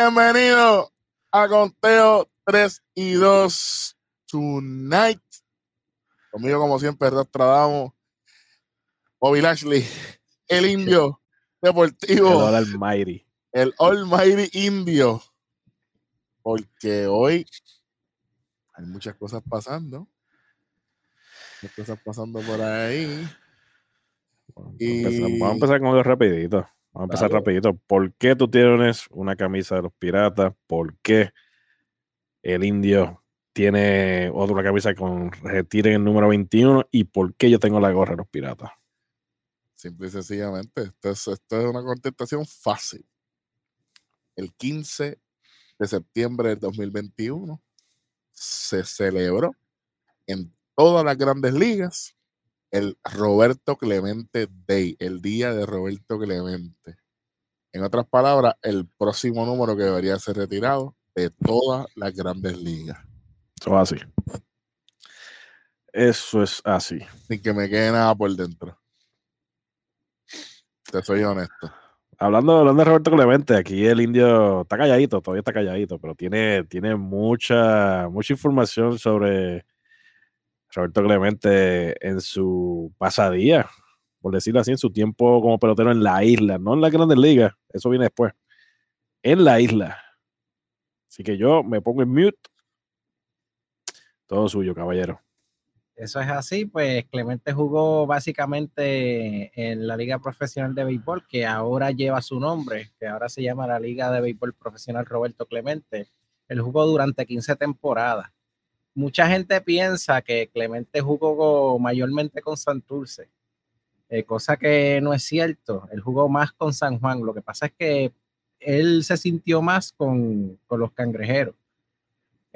bienvenido a Conteo 3 y 2 Tonight. Conmigo, como siempre, Rastradamos, Bobby Lashley, el indio deportivo, El Almighty. el Almighty Indio. Porque hoy hay muchas cosas pasando. Muchas cosas pasando por ahí. Y- Vamos a empezar con algo rapidito. Vamos a empezar Dale. rapidito. ¿Por qué tú tienes una camisa de los piratas? ¿Por qué el indio tiene otra camisa con retiren el número 21? ¿Y por qué yo tengo la gorra de los piratas? Simple y sencillamente, esto es, esto es una contestación fácil. El 15 de septiembre del 2021 se celebró en todas las grandes ligas el Roberto Clemente Day, el día de Roberto Clemente. En otras palabras, el próximo número que debería ser retirado de todas las grandes ligas. Eso es así. Eso es así. Sin que me quede nada por dentro. Te soy honesto. Hablando, hablando de Roberto Clemente, aquí el indio está calladito, todavía está calladito, pero tiene, tiene mucha, mucha información sobre Roberto Clemente en su pasadía, por decirlo así, en su tiempo como pelotero en la isla, no en la Grandes Ligas, eso viene después, en la isla. Así que yo me pongo en mute. Todo suyo, caballero. Eso es así, pues Clemente jugó básicamente en la Liga Profesional de Béisbol, que ahora lleva su nombre, que ahora se llama la Liga de Béisbol Profesional Roberto Clemente. Él jugó durante 15 temporadas. Mucha gente piensa que Clemente jugó mayormente con Santurce, eh, cosa que no es cierto. Él jugó más con San Juan. Lo que pasa es que él se sintió más con, con los cangrejeros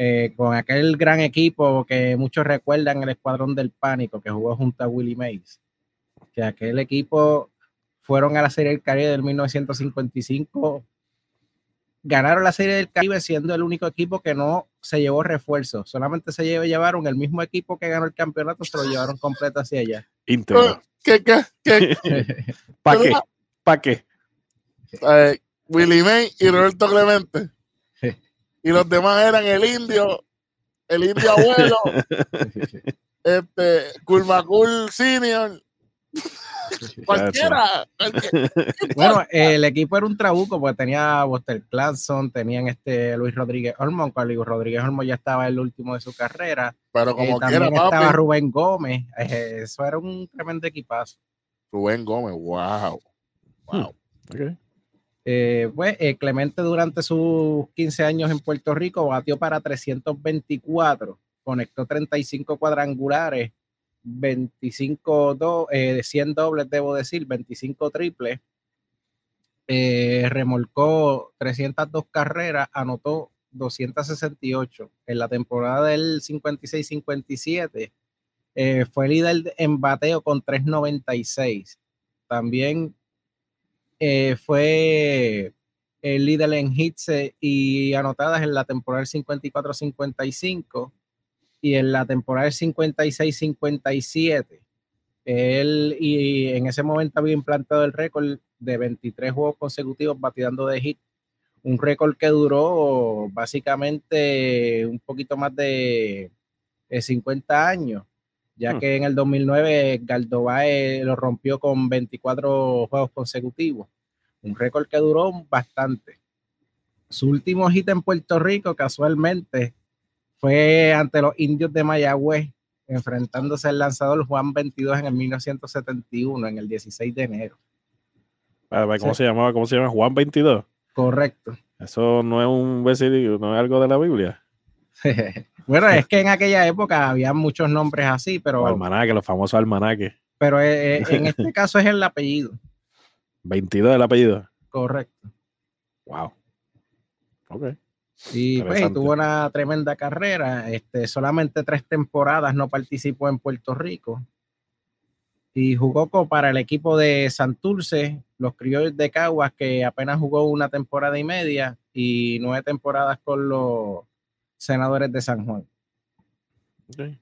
eh, con aquel gran equipo que muchos recuerdan, el Escuadrón del Pánico, que jugó junto a Willie Mays. Que aquel equipo fueron a la Serie del Caribe del 1955, ganaron la Serie del Caribe siendo el único equipo que no se llevó refuerzo, solamente se llevó, llevaron el mismo equipo que ganó el campeonato, se lo llevaron completo hacia allá. Íntegro. ¿Qué, qué, qué? ¿Para qué? ¿Para qué? eh, Willie May y Roberto Clemente. Y los demás eran el indio, el indio abuelo, este, Kulmakul Senior, cualquiera. cualquier- Bueno, el equipo era un trabuco porque tenía Buster Clanson, tenían este Luis Rodríguez Olmos, cuando Luis Rodríguez Olmos ya estaba el último de su carrera. Pero Eh, como también quiera, estaba papi. Rubén Gómez. eh, eso era un tremendo equipazo. Rubén Gómez, wow. Wow. Ok. Eh, pues eh, Clemente durante sus 15 años en Puerto Rico batió para 324, conectó 35 cuadrangulares, 25 do, eh, 100 dobles, debo decir, 25 triples, eh, remolcó 302 carreras, anotó 268 en la temporada del 56-57. eh, fue líder en bateo con 396. También eh, fue el líder en hits eh, y anotadas en la temporada del 54-55 y en la temporada del 56-57. Él y en ese momento había implantado el récord de 23 juegos consecutivos bateando de hit, un récord que duró básicamente un poquito más de eh, 50 años, ya Hmm. que en el 2009 Galdobae lo rompió con 24 juegos consecutivos, un récord que duró bastante. Su último hit en Puerto Rico, casualmente, fue ante los indios de Mayagüez, enfrentándose al lanzador Juan 22 en el 1971, en el 16 de enero. ¿Cómo Sí. se llamaba? ¿Cómo se llama? Juan 22. Correcto. Eso no es un versículo, no es algo de la Biblia. bueno, es que en aquella época había muchos nombres así, pero, almanaque, los famosos almanaques. pero eh, eh, en este caso es el apellido. 22 el apellido. Correcto. Wow. Ok. Y pues, tuvo una tremenda carrera. Este, solamente tres temporadas no participó en Puerto Rico. Y jugó para el equipo de Santurce, los criollos de Caguas, que apenas jugó una temporada y media y nueve temporadas con los senadores de San Juan. ok.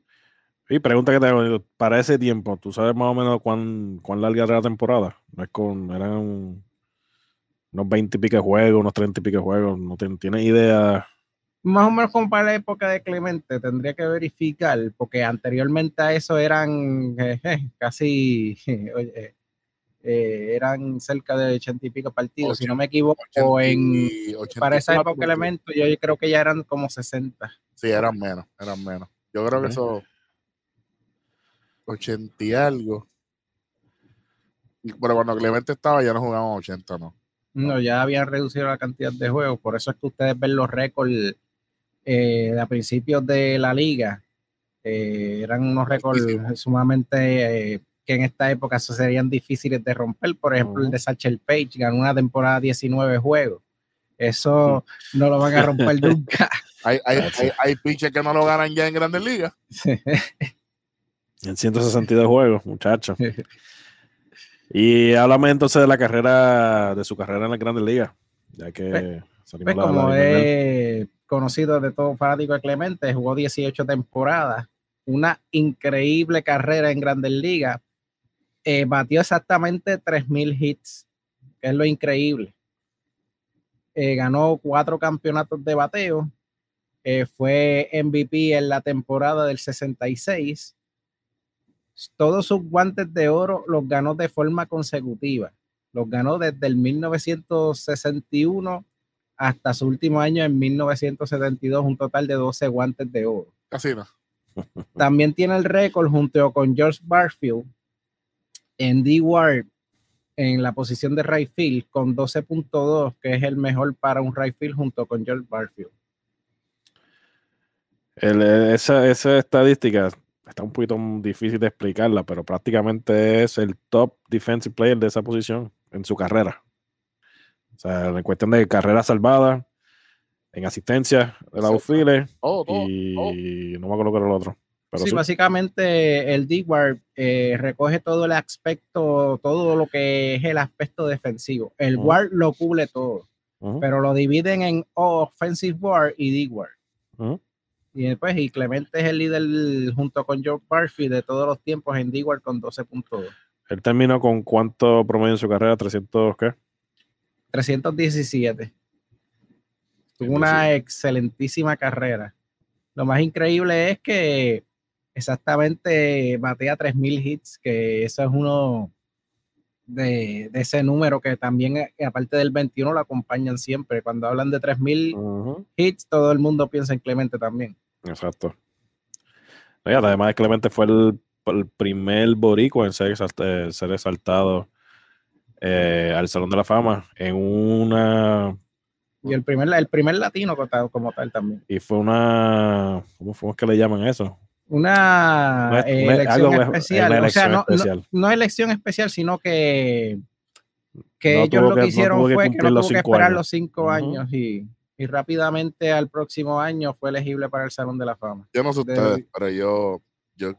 Y pregunta que te hago, para ese tiempo, ¿tú sabes más o menos cuán, cuán larga era la temporada? No es con, eran unos 20 y pico juegos, unos 30 y pico juegos, no tienes idea. Más o menos como para la época de Clemente, tendría que verificar, porque anteriormente a eso eran eh, eh, casi, eh, eran cerca de 80 y pico partidos, si no me equivoco, en, para esa época Clemente yo creo que ya eran como 60. Sí, eran menos, eran menos. Yo creo que eso 80 y algo. Pero cuando Clemente estaba ya no jugaban 80, ¿no? No, ya habían reducido la cantidad de juegos, por eso es que ustedes ven los récords eh, a principios de la liga. Eh, eran unos récords sumamente eh, que en esta época serían difíciles de romper. Por ejemplo, el de Satchel Page ganó una temporada 19 juegos. Eso no lo van a romper nunca. hay, hay, hay, pitchers que no lo ganan ya en grandes ligas. en 162 juegos, muchachos. Y háblame entonces de la carrera, de su carrera en la Grandes Ligas, ya que pues, pues como he conocido de todo fanático de Clemente, jugó 18 temporadas, una increíble carrera en Grandes Ligas, eh, batió exactamente 3.000 hits, que es lo increíble. Eh, ganó cuatro campeonatos de bateo, eh, fue MVP en la temporada del 66 todos sus guantes de oro los ganó de forma consecutiva. Los ganó desde el 1961 hasta su último año en 1972, un total de 12 guantes de oro. Casi no. También tiene el récord junto con George Barfield en D-Ward en la posición de right field con 12.2, que es el mejor para un right field junto con George Barfield. esa, esa estadística está un poquito difícil de explicarla, pero prácticamente es el top defensive player de esa posición en su carrera. O sea, en cuestión de carrera salvada, en asistencia de la outfielder y no me acuerdo qué era el otro. sí, básicamente el d eh, recoge todo el aspecto, todo lo que es el aspecto defensivo. El Ward lo cubre todo, pero lo dividen en offensive Ward y D-Ward. Y después, y Clemente es el líder junto con George Barfi de todos los tiempos en d con 12.2. Él terminó con cuánto promedio en su carrera, 300 qué? 317. Tuvo una excelentísima carrera. Lo más increíble es que exactamente batea 3.000 hits, que eso es uno de, ese número que también, eh, aparte del 21, lo acompañan siempre. Cuando hablan de 3.000 hits, todo el mundo piensa en Clemente también. Exacto. además, Clemente fue el, primer boricua en ser, eh, ser exaltado eh, al Salón de la Fama en una... Y el primer, el primer latino como tal también. Y fue una... ¿Cómo fue que le llaman eso? Una, elección especial. o sea, no, no, elección especial, sino que, que ellos lo que, hicieron fue que no tuvo que esperar los cinco años y y rápidamente al próximo año fue elegible para el Salón de la Fama. Yo no sé ustedes, pero yo, yo,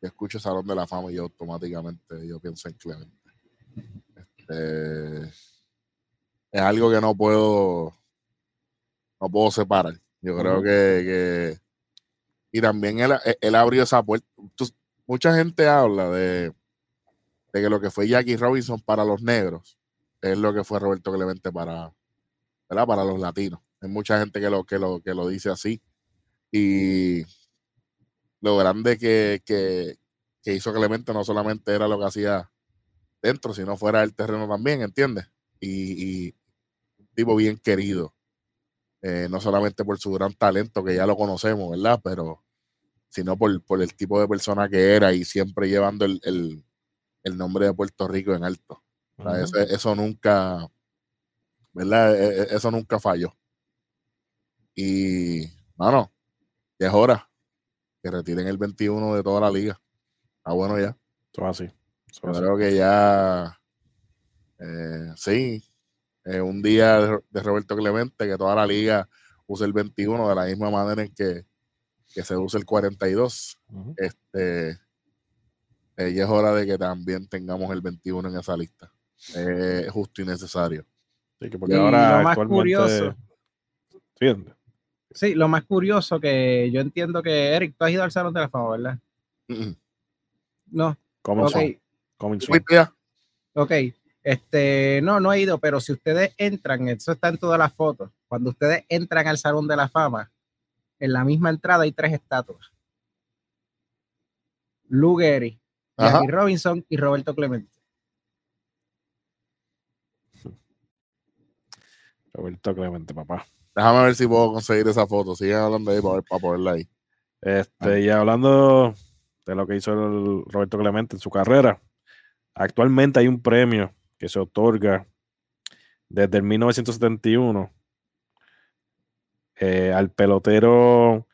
escucho Salón de la Fama y yo automáticamente yo pienso en Clemente. Este, es algo que no puedo no puedo separar. Yo creo que, y también él, él, abrió esa puerta. mucha gente habla de, de que lo que fue Jackie Robinson para los negros es lo que fue Roberto Clemente para, para los latinos. Hay mucha gente que lo, que lo, que lo dice así. Y lo grande que, que, hizo Clemente no solamente era lo que hacía dentro, sino fuera del terreno también, ¿entiendes? Y, un tipo bien querido. Eh, no solamente por su gran talento, que ya lo conocemos, ¿verdad? Pero sino por, el tipo de persona que era y siempre llevando el, nombre de Puerto Rico en alto. eso, nunca, ¿verdad? E, e, eso nunca falló. Y, bueno, ya es hora que retiren el 21 de toda la liga. Está bueno ya. Todo así. creo que ya, eh, sí, un día de, Roberto Clemente, que toda la liga use el 21 de la misma manera en que, se usa el 42. Este, eh, ya es hora de que también tengamos el 21 en esa lista. Es justo y necesario. Sí, porque ahora lo más curioso. Sí, lo más curioso que yo entiendo que, Eric, tú has ido al Salón de la Fama, ¿verdad? Mm, No, Coming ok, soon, coming soon. ¿Fuiste ya? ok. Este, no, no he ido, pero si ustedes entran, eso está en todas las fotos. Cuando ustedes entran al Salón de la Fama, en la misma entrada hay tres estatuas. Lou Gehrig, Robinson y Roberto Clemente. Roberto Clemente, papá. Déjame ver si puedo conseguir esa foto. Sigan hablando ahí para, ver- para ponerla ahí. Este, y hablando de lo que hizo el Roberto Clemente en su carrera, actualmente hay un premio que se otorga desde el 1971 eh, al pelotero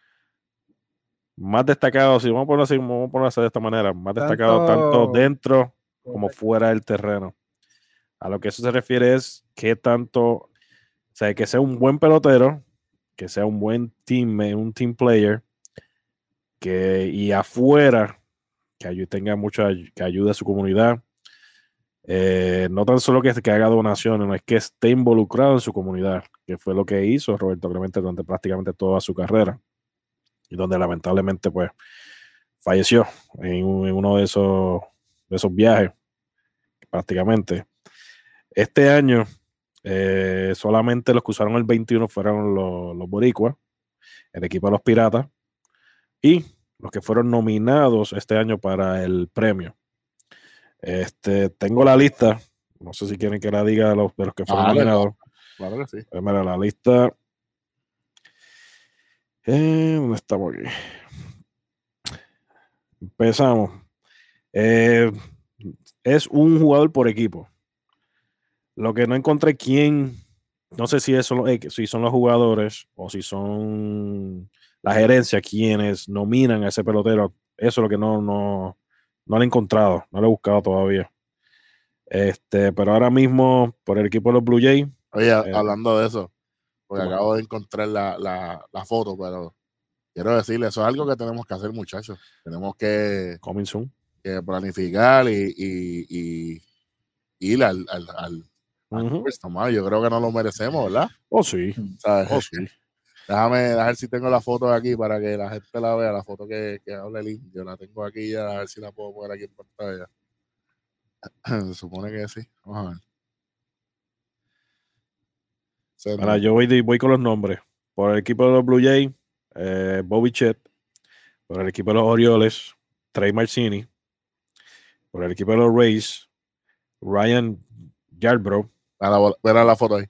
más destacado, si vamos a ponerlo así, vamos a ponerlo así de esta manera, más destacado tanto Tanto- dentro como fuera del terreno. A lo que eso se refiere es que tanto, sea, que sea un buen pelotero, que sea un buen team, un team player, que y afuera que tenga mucha que ayude a su comunidad. Eh, no tan solo que, que haga donaciones, no es que esté involucrado en su comunidad, que fue lo que hizo Roberto Clemente durante prácticamente toda su carrera y donde lamentablemente pues falleció en uno de esos, de esos viajes prácticamente. Este año eh, solamente los que usaron el 21 fueron los, los boricuas, el equipo de los piratas y los que fueron nominados este año para el premio. Este, tengo la lista, no sé si quieren que la diga de los, de los que fueron nominados. Claro que sí. Pues mira, la lista. Eh, ¿Dónde estamos aquí? Empezamos. Eh, es un jugador por equipo. Lo que no encontré quién, no sé si, es solo- eh, si son los jugadores o si son la gerencia quienes nominan a ese pelotero. Eso es lo que no, no, no lo he encontrado, no lo he buscado todavía. Este, pero ahora mismo, por el equipo de los Blue Jays, Oye, Eh, hablando de eso, porque ¿cómo? acabo de encontrar la, la, la foto, pero quiero decirle, eso es algo que tenemos que hacer, muchachos. Tenemos que, coming soon. que planificar y, y, y ir al, al, al, Ujú. First, mano. Yo creo que no lo merecemos, ¿verdad? Oh, sí. ¿Sabes? Oh, sí. Déjame a ver si tengo la foto aquí para que la gente la vea, la foto que, que habla el indio. La tengo aquí ya, a ver si la puedo poner aquí en pantalla. Se supone que sí. Vamos a ver. Se Ahora yo voy, de- voy con los nombres. Por el equipo de los Blue Jays, eh, Bobby Chet. Por el equipo de los Orioles, Trey Marcini. Por el equipo de los Rays, Ryan Yarbrough. A la, verá la foto ahí.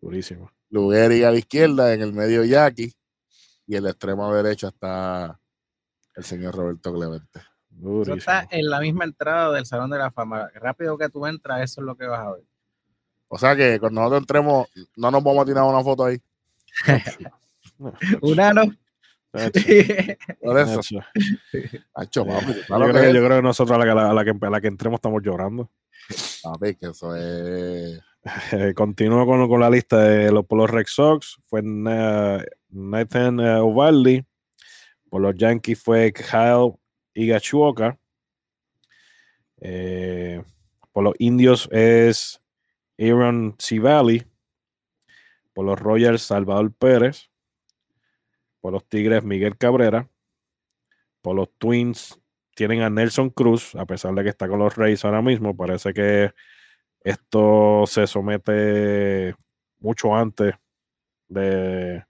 Durísimo. Lugeri a la izquierda, en el medio Jackie, y en la extrema derecha está el señor Roberto Clemente. Eso Durísimo. está en la misma entrada del Salón de la Fama. Rápido que tú entras, eso es lo que vas a ver. O sea que cuando nosotros entremos, no nos vamos a tirar una foto ahí. Una no. Por eso, Yo creo, que, que, yo creo que nosotros a la, que- a la que, a la que entremos estamos llorando. Papi, que eso es. Eh, continúo con, con la lista de los, por los Red Sox. Fue Na- Nathan eh, Ovaldi. Por los Yankees fue Kyle Igachuoka. Eh, por los Indios es Aaron Civali. Por los Royals, Salvador Pérez. Por los Tigres, Miguel Cabrera. Por los Twins, tienen a Nelson Cruz, a pesar de que está con los Rays ahora mismo. Parece que esto se somete mucho antes de,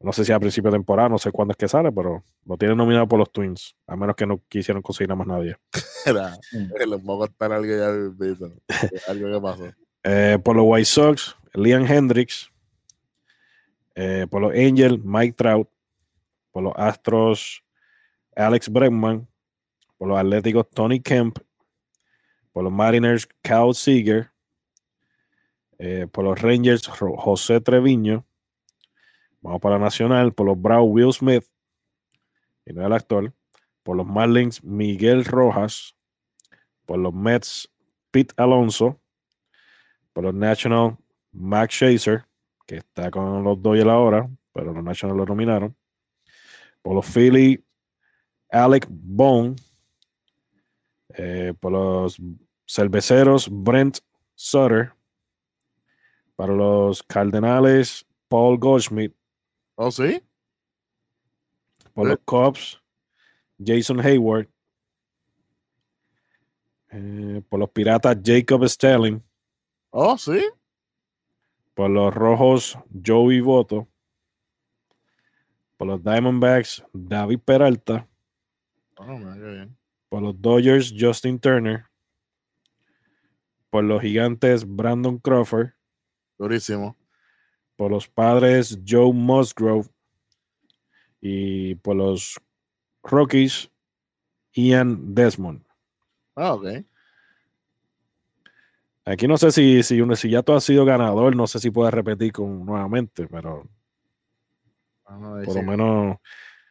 no sé si a principio de temporada, no sé cuándo es que sale, pero lo tienen nominado por los Twins, a menos que no quisieron conseguir a más nadie. Voy a contar algo ya algo que pasó. Eh, por los White Sox, Liam Hendricks. Eh, por los Angels, Mike Trout. Por los Astros, Alex Bregman. Por los Atléticos, Tony Kemp. Por los Mariners, Kyle Seager. Eh, por los Rangers, José Treviño. Vamos para la Nacional. Por los Browns, Will Smith. Y no el actor. Por los Marlins, Miguel Rojas. Por los Mets, Pete Alonso por los National, Max Scherzer, que está con los Dodgers ahora, pero los Nationals lo nominaron. Por los Philly, Alec Bone. Eh, por los Cerveceros, Brent Sutter. Para los Cardenales, Paul Goldschmidt. ¿Oh, sí? Por Eh. los Cubs, Jason Hayward. Eh, por los Piratas, Jacob Sterling. Oh, sí. Por los Rojos, Joey Voto. Por los Diamondbacks, David Peralta. Oh, qué bien. Por los Dodgers, Justin Turner. Por los Gigantes, Brandon Crawford. Durísimo. Por los Padres, Joe Musgrove. Y por los Rockies, Ian Desmond. Ah, ok. Aquí no sé si, si, ya tú has sido ganador, no sé si puedes repetir con, nuevamente, pero Vamos a ver por lo menos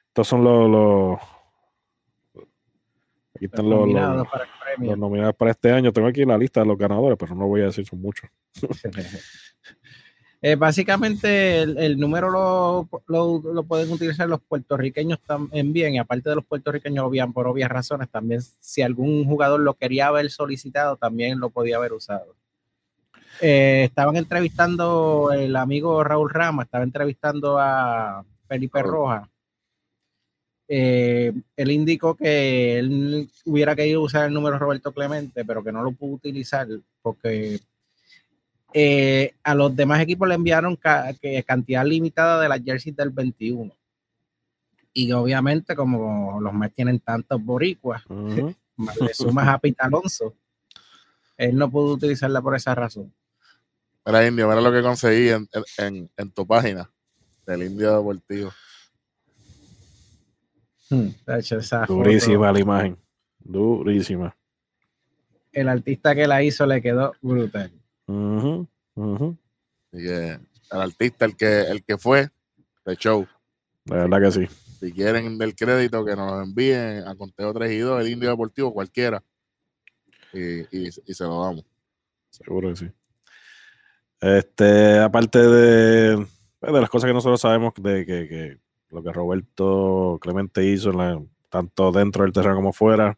estos son los, los- aquí Los están los, nominados los, para el premio. los nominados para este año. Tengo aquí la lista de los ganadores, pero no voy a decir son muchos. Eh, básicamente el, el número lo, lo- lo pueden utilizar los puertorriqueños también, y aparte de los puertorriqueños, obvian, por obvias razones, también si algún jugador lo quería haber solicitado, también lo podía haber usado. Eh, estaban entrevistando el amigo Raúl Rama, estaba entrevistando a Felipe. Rojas. Eh, él indicó que él hubiera querido usar el número Roberto Clemente, pero que no lo pudo utilizar porque eh, a los demás equipos le enviaron ca- que cantidad limitada de las jerseys del 21. Y obviamente, como los Mets tienen tantos boricuas, le sumas a Pete Alonso, él no pudo utilizarla por esa razón. Mira, Indio, mira lo que conseguí en, en- en- en tu página del Indio Deportivo. Hmm, de hecho, esa foto, Durísima la imagen. Durísima. el artista que la hizo le quedó brutal. Ujú. Así que el artista, el que, el que fue de show. De verdad que sí. Si quieren del crédito, que nos lo envíen a Conteo 3 y 2, el Indio Deportivo, cualquiera. Y, y- y se lo damos. Seguro que sí. Este, aparte de, pues, de las cosas que nosotros sabemos de que, que lo que Roberto Clemente hizo, la- tanto dentro del terreno como fuera,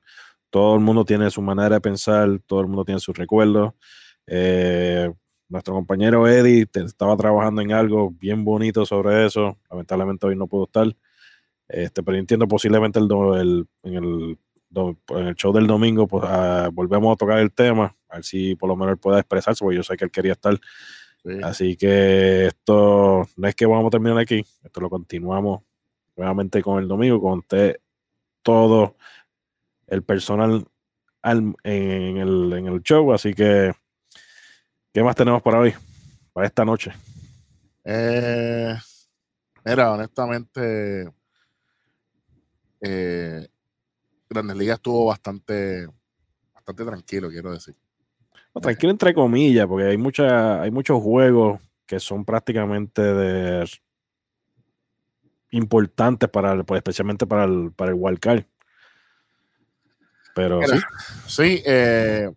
todo el mundo tiene su manera de pensar, todo el mundo tiene sus recuerdos. Eh, nuestro compañero Eddie te- estaba trabajando en algo bien bonito sobre eso. Lamentablemente hoy no pudo estar. Este, pero entiendo posiblemente el, do- el- en, el, do- en el show del domingo pues, ah, volvemos a tocar el tema, a ver si por lo menos él pueda expresarse, porque yo sé que él quería estar. Sí. Así que esto no es que vamos a terminar aquí, esto lo continuamos nuevamente con el domingo, con usted, todo el personal al- en, el, en el show. Así que, ¿qué más tenemos para hoy? Para esta noche. Eh, mira, honestamente, eh, Grandes Ligas estuvo bastante, bastante tranquilo, quiero decir. No, tranquilo entre comillas, porque hay mucha, hay muchos juegos que son prácticamente de importantes para el- pues, especialmente para el, para el wildcard. Pero Mira, sí, Sí, eh,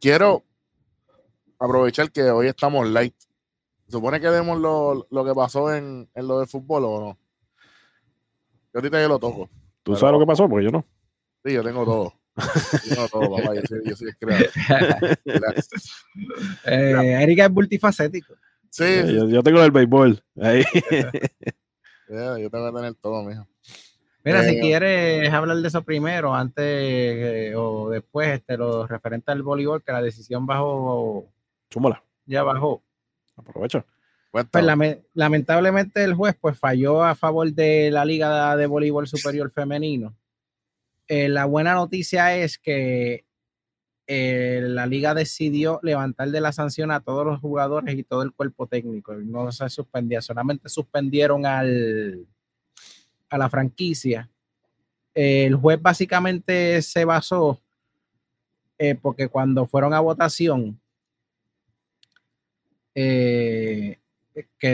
quiero aprovechar que hoy estamos light. ¿Se supone que demos lo, lo que pasó en, en lo del fútbol o no? Yo ahorita yo lo toco. tú sabes lo que pasó, porque yo no. Sí, yo tengo todo. Tengo todo, papá. Yo soy, yo soy el creador. Gracias. Eh, Erika es multifacético. Sí, Eh, sí, Yo, yo tengo el béisbol. Ahí. yeah, yo tengo que tener todo, mijo. Mira, si Eh, quieres hablar de eso primero, antes eh, o después, este, lo referente al voleibol, que la decisión bajó, Súmala. ya bajó. Aprovecha. Pues lame- lamentablemente el juez pues falló a favor de la Liga de Voleibol Superior Femenino. Eh, la buena noticia es que eh, la liga decidió levantar de la sanción a todos los jugadores y todo el cuerpo técnico. No se suspendía, solamente suspendieron al, a la franquicia. El juez básicamente se basó eh, porque cuando fueron a votación, que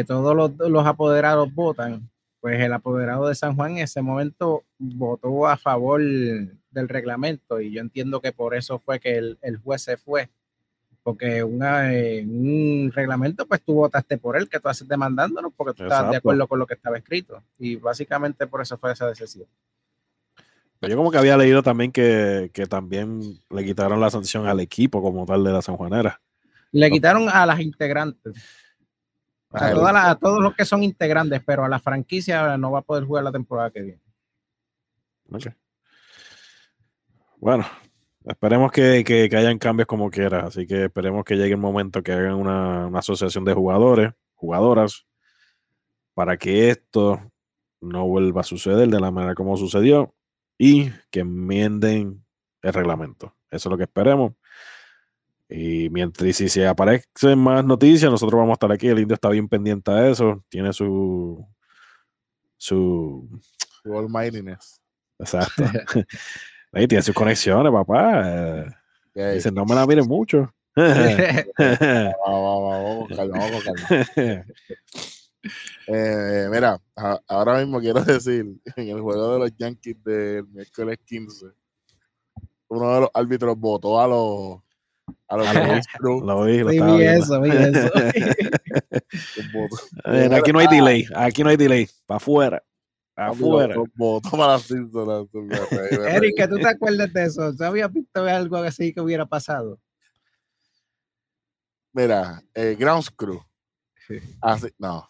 todos los apoderados votan, pues el apoderado de San Juan en ese momento votó a favor del reglamento y yo entiendo que por eso fue que el, el juez se fue, porque una, eh, un reglamento pues tú votaste por él, que tú haces demandándonos porque tú estabas de acuerdo con lo que estaba escrito y básicamente por eso fue esa decisión. Pero Yo como que había leído también que, que también le quitaron la sanción al equipo como tal de la Sanjuanera. Le quitaron a las integrantes, a, todas las- a todos los que son integrantes, pero a la franquicia no va a poder jugar la temporada que viene. Bueno, esperemos que, que, que hayan cambios como quiera. Así que esperemos que llegue el momento que hagan una, una asociación de jugadores, jugadoras, para que esto no vuelva a suceder de la manera como sucedió y que enmienden el reglamento. Eso es lo que esperemos. Y mientras y si se aparecen más noticias, nosotros vamos a estar aquí. El indio está bien pendiente a eso. Tiene su. Su. Su almightiness. Exacto. Ahí tiene sus conexiones, papá. Eh, Ok. Dice, no me la miren mucho. Va, va, va, vamos vamos con calma. Eh, mira, a- ahora mismo quiero decir, en el juego de los Yankees del miércoles 15, uno de los árbitros votó a los a Crew, Lo vi, lo Sí, vi viendo. eso, vi eso. aquí no hay delay, aquí no hay delay. Para afuera. Afuera. que tú te acuerdas de eso. ¿Tú habías visto algo así que hubiera pasado? Mira, eh, Grounds Crew. Así, no,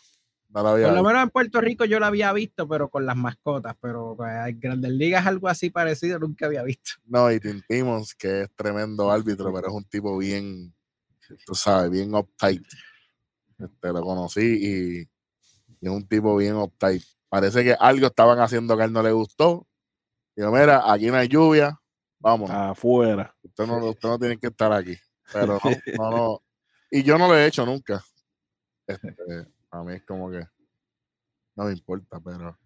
no lo había Por lo visto. menos en Puerto Rico yo lo había visto, pero con las mascotas. Pero eh, en Grandes Ligas algo así parecido nunca había visto. No, y Tim Timmons, que es tremendo árbitro, pero es un tipo bien, tú sabes, bien uptight. Este, lo conocí y, y es un tipo bien uptight. Parece que algo estaban haciendo que a él no le gustó. Digo, mira, aquí no hay lluvia, vamos. Afuera. Usted no, usted no tiene que estar aquí. Pero no, no, no. Y yo no lo he hecho nunca. Este, a mí es como que no me importa, pero.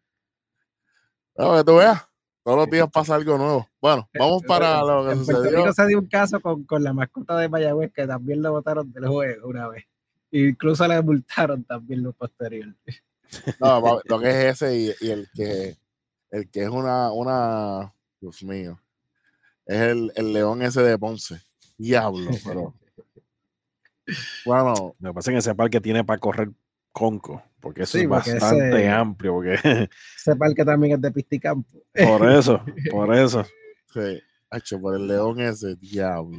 Pero que tú veas, todos los días pasa algo nuevo. Bueno, vamos para lo que En Puerto sucedió. Rico se dio un caso con, con la mascota de Mayagüez que también lo botaron del juego una vez. Incluso le multaron también lo posterior. No, lo que es ese y, y el que el que es una, una, Dios mío, es el, el león ese de Ponce. Diablo, pero. Bueno, Lo que pasa es que ese parque tiene para correr conco, porque eso Sí, es porque bastante ese- amplio, porque Ese parque también es de Pisticampo. por eso, por eso. sí, hacho, por el león ese, diablo.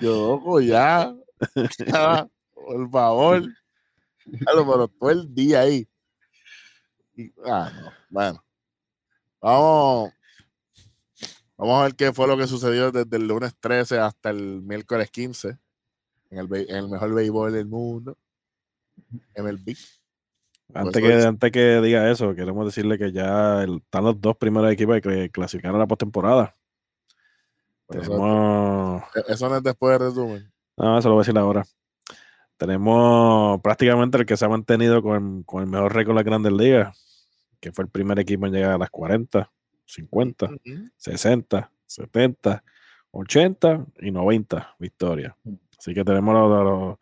Yo, loco, ya. ya, por favor. Claro, pero todo el día ahí. Y- ah, no, Bueno. Vamos. Vamos a ver qué fue lo que sucedió desde el lunes 13 hasta el miércoles 15. En el, be- en el mejor béisbol del mundo. MLB. Antes Pues, que, antes que diga eso, queremos decirle que ya el- están los dos primeros equipos que clasificaron a la postemporada. Por eso- Tenemos. e- eso no es después del resumen. No, eso lo voy a decir ahora. Tenemos prácticamente el que se ha mantenido con, con el mejor récord de las grandes ligas, que fue el primer equipo en llegar a las 40, 50, 60, 70, 80 y 90 victorias. Así que tenemos los, los-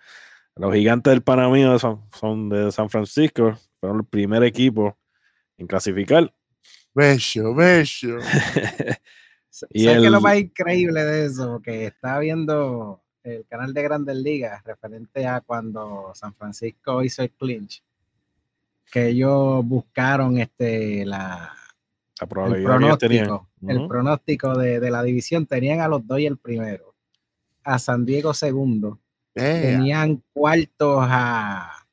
los gigantes del Panamá son, son de San Francisco, fueron el primer equipo en clasificar. Bello, bello. Y ¿Sabes qué es lo el- más increíble de eso? Que estaba viendo el canal de Grandes Ligas referente a cuando San Francisco hizo el clinch. Que ellos buscaron este la, La el probabilidad que el pronóstico de, de la división. Tenían a los Dodgers primero, a San Diego segundo, tenían cuartos a,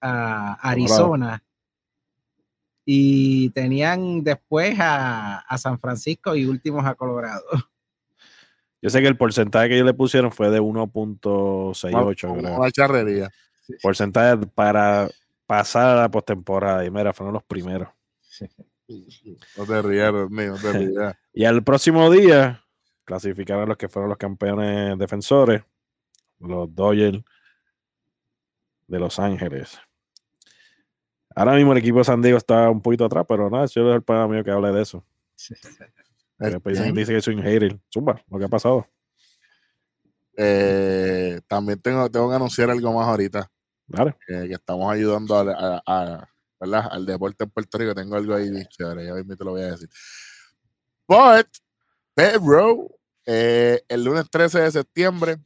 a Arizona y tenían después a, a San Francisco y últimos a Colorado. Yo sé que el porcentaje que ellos le pusieron fue de 1.68, una, creo. una charrería. Porcentaje para pasar a la postemporada. Y mira, fueron los primeros. No te rías, ni no te rías. Y al próximo día clasificaron a los que fueron los campeones defensores, los Dodgers de Los Ángeles. Ahora mismo el equipo de San Diego está un poquito atrás, pero nada, yo es el pana mío que hable de eso. Dicen- Este, dice que soy un hater. Zumba, lo que ha pasado. eh, también tengo, tengo que anunciar algo más ahorita. Dale. que, que estamos ayudando al- a, a- ¿verdad? al deporte en Puerto Rico. Tengo algo ahí chévere, ya mismo te lo voy a decir. But, pero, eh, el lunes 13 de septiembre,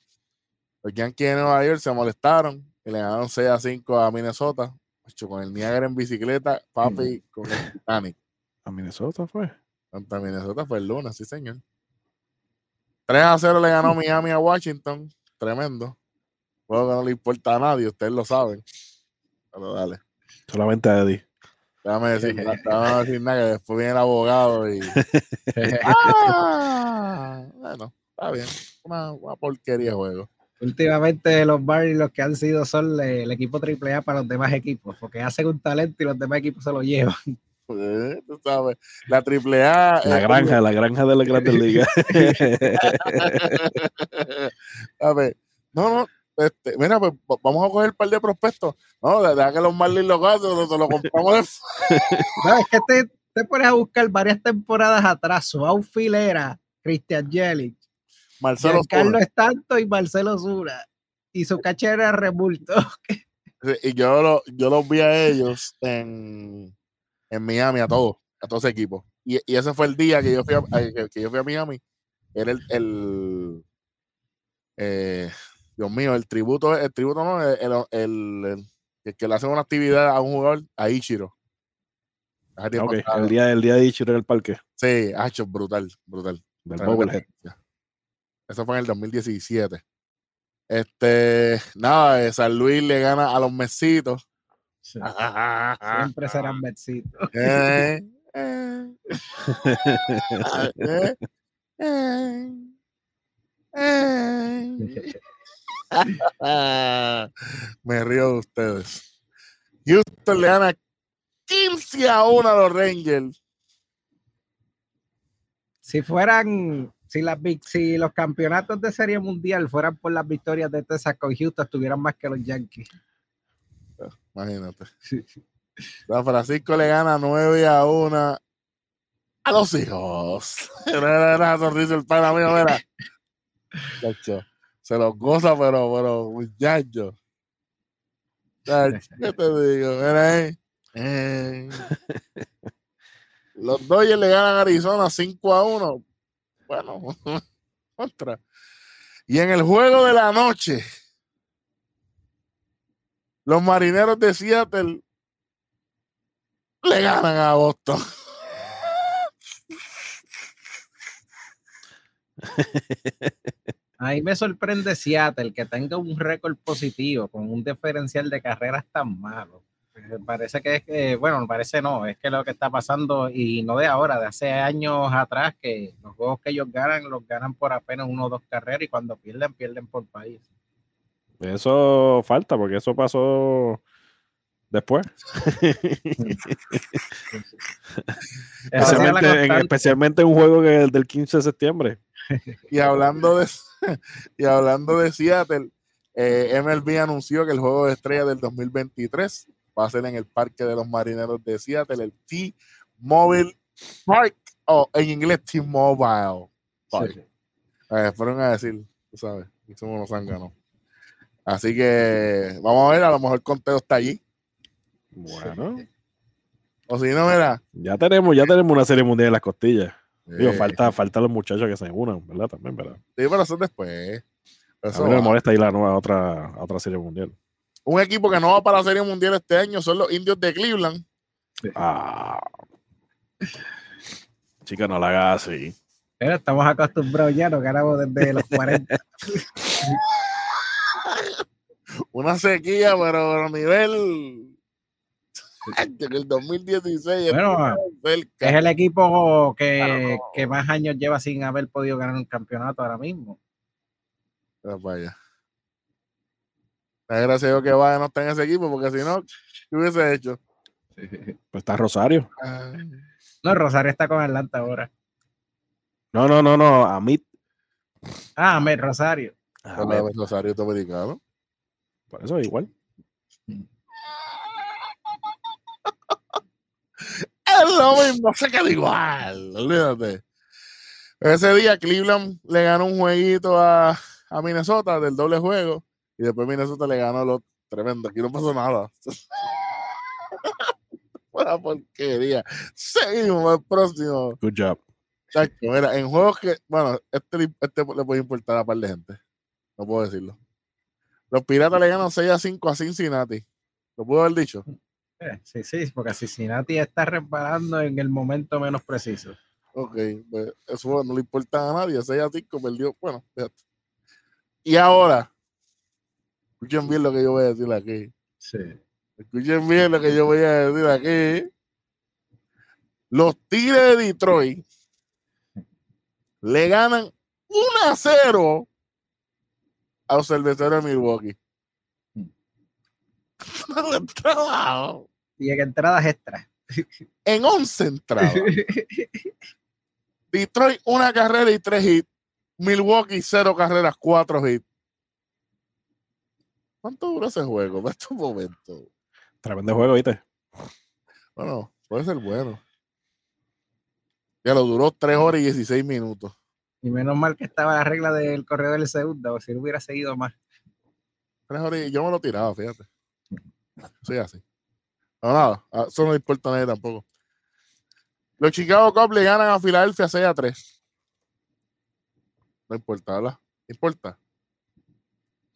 los Yankees de Nueva York se molestaron y le ganaron 6 a 5 a Minnesota. Ocho, Con el Niagara en bicicleta, papi, con el Titanic. A Minnesota fue. Contra Minnesota fue el lunes, sí, señor. 3 a 0 le ganó Miami a Washington. Tremendo. Juego que no le importa a nadie, ustedes lo saben. Pero dale. Solamente a Eddie. Déjame decir, déjame decir nada, que después viene el abogado y. ¡Ah! Bueno, está bien. Una, una porquería de juego. Últimamente los Barney los que han sido son le- el equipo AAA para los demás equipos, porque hacen un talento y los demás equipos se lo llevan. Eh, tú sabes, la triple A. La eh, granja, la granja de la Grandes Ligas. A ver, no, no, este, mira, pues va- vamos a coger un par de prospectos. No, de verdad que los Marlins los gatos, nos lo compramos de No, es que te, te pones a buscar varias temporadas atrás, su outfield era Christian Yelich, Marcelo Carlos Zuna. Stanton y Marcelo Zura. Y su catcher era Remulto. Y yo, lo- yo los vi a ellos en, en Miami, a todos, a todos ese equipo. Y, y ese fue el día que yo fui a, a- que, yo fui a Miami. Era el, el eh, Dios mío, el tributo, el tributo no, el, el, el- el- el que le hace una actividad a un jugador, a Ichiro. Hace tiempo Ok, atrás. el día, el día de Ichiro en el parque, Sí, ha hecho brutal, brutal. del. Eso fue en el 2017. Este, nada, eh, San Luis le gana a los mesitos. Siempre serán Metsitos. Eh, eh, eh, eh, Me río de ustedes. Houston le gana 15 a 1 a los Rangers. Si fueran, si, las, si los campeonatos de Serie Mundial fueran por las victorias de Texas con Houston, tuvieran más que los Yankees. Imagínate. San Francisco le gana 9 a 1 a los hijos. Era era sonrisa el pana mío, mira. Se los goza, pero, pero, muchacho. Chacho, ¿Qué te digo? Mira ahí. Eh. Los Dodgers le ganan a Arizona 5 a 1. Bueno, contra. Y en el juego de la noche, los marineros de Seattle le ganan a Boston. A mí me sorprende Seattle que tenga un récord positivo con un diferencial de carreras tan malo. Eh, Parece que es que, bueno, parece no, es que lo que está pasando, y no de ahora, de hace años atrás, que los juegos que ellos ganan, los ganan por apenas uno o dos carreras y cuando pierden, pierden por país. Eso falta, porque eso pasó después. Especialmente, en, especialmente en un juego que el del 15 de septiembre. Y hablando de, y hablando de Seattle, eh, MLB anunció que el juego de estrella del 2023 va a ser en el Parque de los Marineros de Seattle, el T-Mobile Park, o en inglés T-Mobile Park. Sí. Eh, fueron a decir, tú sabes, y somos los zánganos. Así que vamos a ver, a lo mejor Conteo está allí. Bueno, O si no, mira. ya tenemos, ya tenemos una serie mundial en las costillas. Digo, falta, falta los muchachos que se unan, ¿verdad? También, ¿verdad? Sí, pero eso después. A mí me molesta ir a la nueva otra, a otra serie mundial. Un equipo que no va para la Serie Mundial este año son los indios de Cleveland. Ah. Chica, no la hagas así. Pero estamos acostumbrados ya, nos ganamos desde los 40. Una sequía, pero, a nivel. En el 2016 Bueno. Es el equipo que, Claro. que más años lleva sin haber podido ganar un campeonato ahora mismo. Pero vaya. Gracias a Dios que vaya no está en ese equipo, porque si no, ¿qué hubiese hecho? Pues está Rosario. No, Rosario está con Atlanta ahora. No, no, no, no. A mí. Ah, me Rosario. a Con mí- la de Rosario Dominicano. Por eso igual. Es lo mismo, se queda igual. Olvídate. Ese día Cleveland le ganó un jueguito a, a Minnesota del doble juego. Y después Minnesota le ganó los tremendo. Aquí no pasó nada. Una porquería. Seguimos al próximo. Good job. Chacho, mira, en juegos que, bueno, este, le- este le puede importar a un par de gente. No puedo decirlo. Los Piratas le ganan 6 a 5 a Cincinnati. ¿Lo puedo haber dicho? Eh, sí, sí, porque Cincinnati está reparando en el momento menos preciso. Ok, pues eso no le importa a nadie. 6 a 5 perdió. Bueno, fíjate. Y ahora, escuchen bien lo que yo voy a decir aquí. Sí. Escuchen bien lo que yo voy a decir aquí. Los Tigres de Detroit le ganan 1 a 0 a los cerveceros de Milwaukee. Trabajo. Y en entradas extras. En 11 entradas. Detroit, una carrera y tres hits. Milwaukee, cero carreras, cuatro hits. ¿Cuánto dura ese juego en estos momentos? Tremendo juego, ¿viste? Bueno, puede ser bueno. Ya lo duró 3 horas y 16 minutos. Y menos mal que estaba la regla del correo del segundo, o si no hubiera seguido más. 3 horas y yo me lo tiraba, fíjate. Soy así. No, nada, eso no importa a nadie tampoco. Los Chicago Cubs le ganan a Filadelfia 6 a 3. No importa, ¿verdad? ¿No ¿Importa?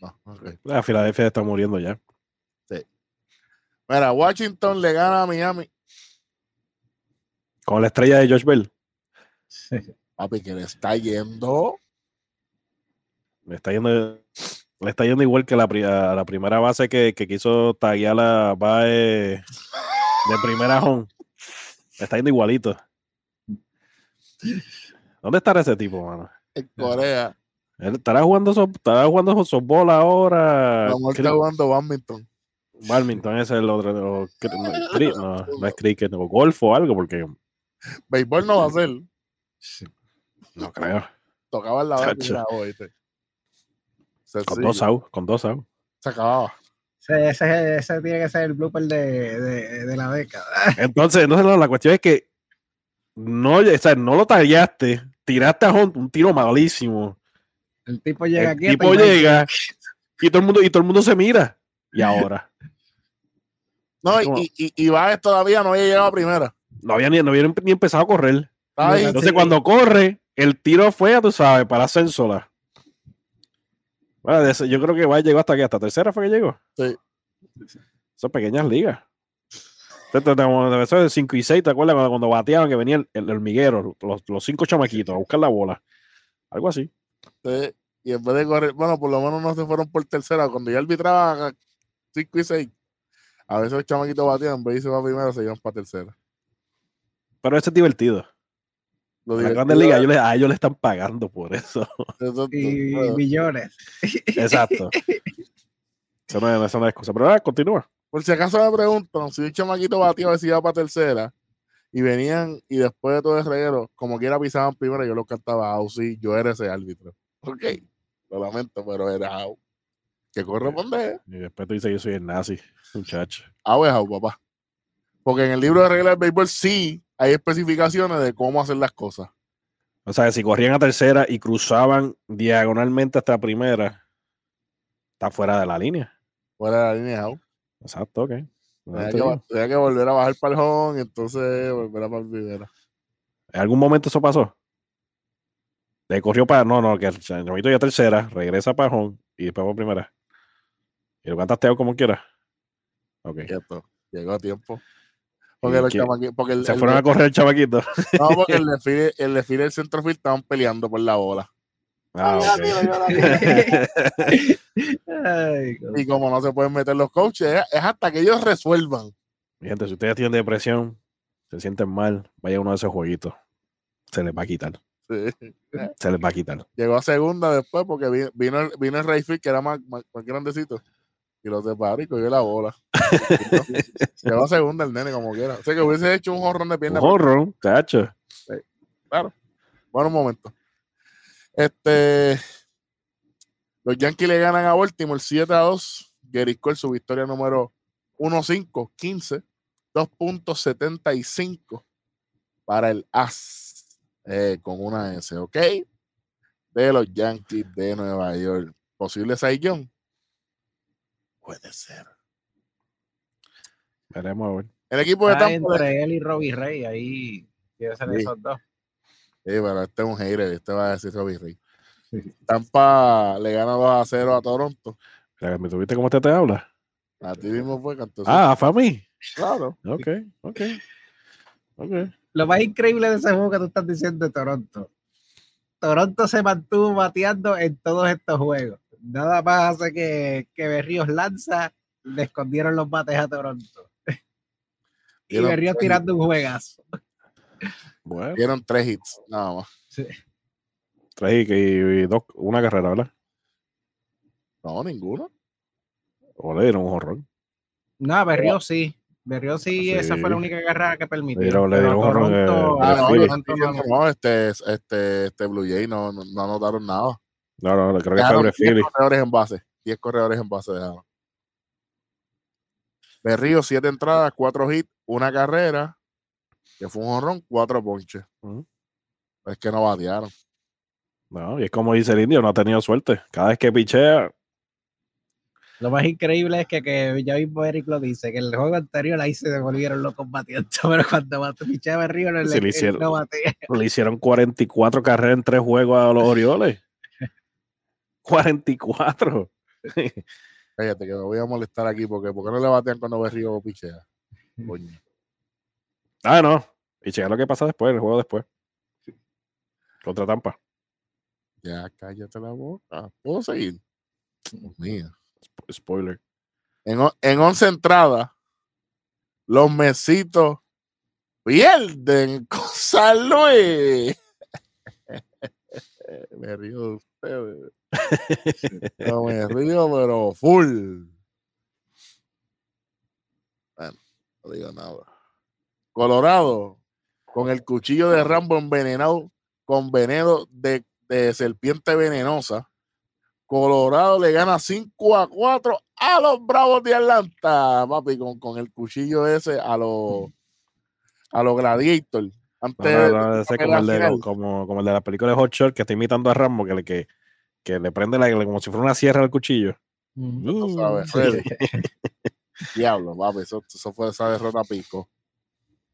No. La Filadelfia está muriendo ya. Mira, Washington le gana a Miami. Con la estrella de Josh Bell. Papi, que le está yendo. Le está yendo, le está yendo igual que la, pri- a la primera base que, que quiso taguear la Bae de primera home. Le está yendo igualito. ¿Dónde estará ese tipo, mano? En Corea. Él estará jugando, so- estará jugando softball ahora. Muerte Cri- jugando badminton. Badminton ese es el otro. no, no, no es cricket, o golf o algo, porque Béisbol no va a ser. no creo. Tocaba en la base y Chacho. era oíste. Con dos outs, con dos outs. Se acababa. Ese, ese, ese tiene que ser el blooper de, de, de la década. Entonces, entonces no, la cuestión es que no, o sea, no lo tallaste, tiraste a un tiro malísimo. El tipo llega El aquí. tipo llega y todo el mundo, y todo el mundo se mira. Y ahora, No, y, y, y Baez todavía no había llegado a primera. no había ni, no había ni empezado a correr. Entonces, Sí. cuando corre, el tiro fue, tú sabes, para Ascensola. Bueno, yo creo que va llegó hasta aquí, hasta tercera fue que llegó. Sí. Son pequeñas ligas. Eso de 5 y 6, ¿te acuerdas cuando, cuando bateaban que venía el, el hormiguero, los, los cinco chamaquitos a buscar la bola? Algo así. Y en vez de correr, bueno, por lo menos no se fueron por tercera. Cuando ya arbitraba 5 y 6, a veces los chamaquitos batían, en vez de irse para primera, se iban para tercera. Pero eso es divertido. Lo En ligas, es- ellos le- a ellos le están pagando por eso. eso- Y bueno, millones. Exacto. Eso no, es, eso no es cosa. Pero ah, continúa. por si acaso me preguntan, si un chamaquito batía a ver si iba para tercera, y venían, y después de todo el reguero, como quiera pisaban primero, yo lo cantaba out, sí, yo era ese árbitro. Ok, lo lamento, pero era out. ¿Qué corresponde? Y después tú dices, yo soy el nazi, muchacho. Out es out, papá. Porque en el libro de reglas del béisbol sí hay especificaciones de cómo hacer las cosas. O sea, que si corrían a tercera y cruzaban diagonalmente hasta primera, está fuera de la línea. Fuera de la línea out. Exacto, ok. Tenía te que, tenía volver a bajar para el home y entonces volver a para el primera. ¿En algún momento eso pasó? Le corrió para. No, no, que el chamito ya tercera, regresa para home y después para primera. Y lo cantaste como quiera. Ok. Quieto. Llegó a tiempo. Porque, los porque el, Se el fueron a correr el chamaquito. no, porque el desfile, el desfile del centrofield estaban peleando por la bola. Ah, Mira, ok. mira, mira, mira. Ay, Y como no se pueden meter los coaches, es, es hasta que ellos resuelvan. Mi gente, si ustedes tienen depresión, se sienten mal, vaya a uno de esos jueguitos. Se les va a quitar. Sí. Se les va a quitar. Llegó a segunda después porque vi- vino, el- vino el Rayfield que era más, más, más grandecito. Y lo separó y cogió la bola. Llegó a segunda el nene como quiera. O sea que hubiese hecho un jorrón de Un pierna. horror, cacho. Claro. Bueno, un momento. Este. Los Yankees le ganan a Baltimore 7 a 2. Gary Cole, su victoria número 1-5, 15, 2.75 para el As eh, con una S, ¿ok? De los Yankees de Nueva York. ¿Posible Saiyón? Puede ser. Veremos a ver. El equipo de Está Tampa. entre él y Robbie Rey, ahí debe ser Sí. esos dos. Sí, pero este es un hater, este va a decir Robbie Rey. Tampa le gana 2 a 0 a Toronto. ¿Me tuviste cómo te, te habla? A ti mismo fue. Ah, fue a mí. claro. Ok, ok. Ok. Lo más increíble de ese juego que tú estás diciendo de Toronto. Toronto se mantuvo bateando en todos estos juegos. Nada más hace que, que Berríos lanza, le escondieron los bates a Toronto. y Dieron Berríos tres tirando un juegazo. Bueno, Dieron tres hits, nada más. tres y, y dos, una carrera, ¿verdad? No, ninguno. O le dieron un jorrón. No, Berrío sí. Berrío sí, Sí. esa fue la única carrera que permitió. Pero le Pero dieron un jorrón, Toronto- eh, Ah, no, diciendo, no, este, este, este Blue Jay no, no, no anotaron nada. No, no, creo que fue Brett 10 Phillies. corredores en base. 10 corredores en base dejaron. Berrío, 7 entradas, 4 hits, una carrera, que fue un honrón, 4 ponches. Ujú. Es que no batearon. No, y es como dice el indio, no ha tenido suerte. Cada vez que pichea, Lo más increíble es que, que ya mismo Eric lo dice, que el juego anterior ahí se volvieron locos batiendo, pero cuando pichaba Berrío no, Sí, le, le hicieron. no batea. le hicieron 44 carreras en tres juegos a los Orioles. 44. Cállate, que me voy a molestar aquí porque ¿por qué no le batean cuando Berrío pichea? Coño. Ah, no. Y checa lo que pasa después, el juego después. Contra Tampa. Ya, cállate la boca. ¿Puedo seguir? Dios mío. Spo- Spoiler. En, en 11 entradas, los mesitos pierden con San Luis. me río de ustedes. No me río, pero full. Bueno, no digo nada. Colorado, con el cuchillo de Rambo envenenado con veneno de, de serpiente venenosa. Colorado le gana 5 a 4 a los Bravos de Atlanta, papi, con, con el cuchillo ese a los a los Gladiator. Antes no, no, ese como el, de, final. como, como el de la película de Hot Shot que está imitando a Rambo, que le, que, que le prende la, como si fuera una sierra al cuchillo. Tú sabes. Diablo, papi, eso, eso fue esa derrota pico.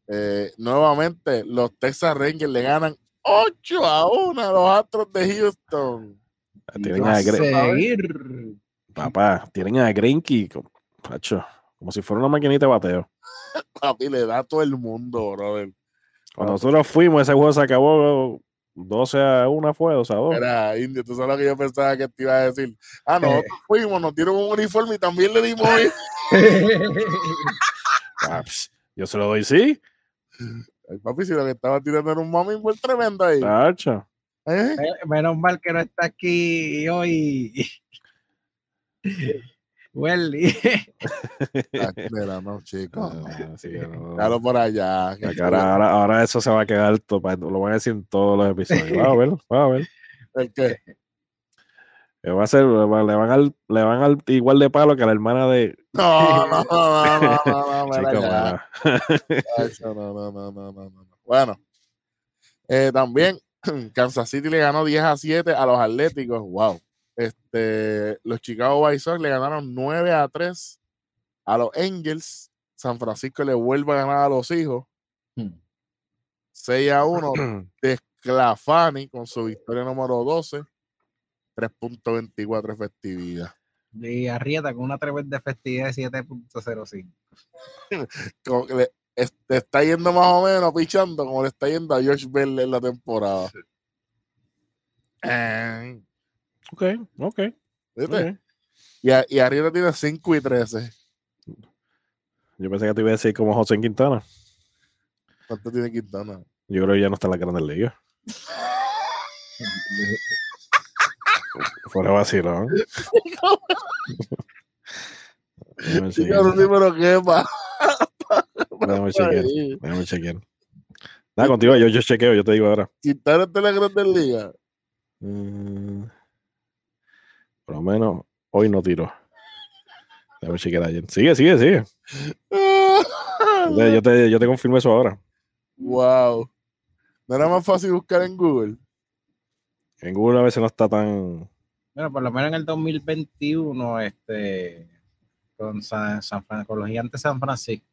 Eh, nuevamente, los Texas Rangers le ganan 8 a 1 a los Astros de Houston. Tienen va a papá, tienen a Greinke, como, macho, como si fuera una maquinita de bateo. Papi, le da a todo el mundo, brother. Cuando nosotros fuimos, ese juego se acabó 12 a 1 fue, 12 a 2. Era indio, tú sabes lo que yo pensaba que te iba a decir. Ah, Eh. nosotros fuimos, nos dieron un uniforme y también le dimos. Ah, pss, yo se lo doy, sí. Ay, papi, si lo que estaba tirando era un mami muy tremendo ahí. Tacho. ¿Eh? Menos mal que no está aquí hoy. Welly. Ah, mira, no, chicos. no. Ah, sí, no. Déjalo por allá. que ahora, ahora, ahora eso se va a quedar, to- pa- lo van a decir en todos los episodios. Va a ver, va a ver. ¿El qué? Que va a ser, le van al, le van al igual de palo que a la hermana de No, no, no, no, no, no, Chico, no, no, no, no, no, no, no. Bueno, eh, también Kansas City le ganó 10 a 7 a los Atléticos. Wow. Este, los Chicago White Sox le ganaron 9 a 3 a los Angels. San Francisco le vuelve a ganar a los hijos 6 a 1 de Sclafani con su victoria número 12. 3.24 efectividad. Y Arrieta con una tremenda festividad de 7.05. Como que le- es- le está yendo más o menos pichando como le está yendo a George Bell en la temporada. Eh, ok, ok. ¿viste? ok. Y, a- y arriba tiene 5 y 13. Yo pensé que te iba a decir como José Quintana. ¿Cuánto tiene Quintana? Yo creo que ya no está en la Grandes Ligas. Fuera vacilón. Chequear. cabrón, sí, pero qué pa- Déjame chequear. Déjame chequear. Nada, contigo yo, yo chequeo, yo te digo ahora. Está en la Grandes Ligas. Mm, por lo menos hoy no tiró. Déjame chequear ayer. Sigue, sigue, sigue. Yo te, yo te, yo te confirmo eso ahora. wow. No era más fácil buscar en Google. En Google a veces no está tan. Bueno, por lo menos en el 2021, este, con, San, San con los gigantes de San Francisco.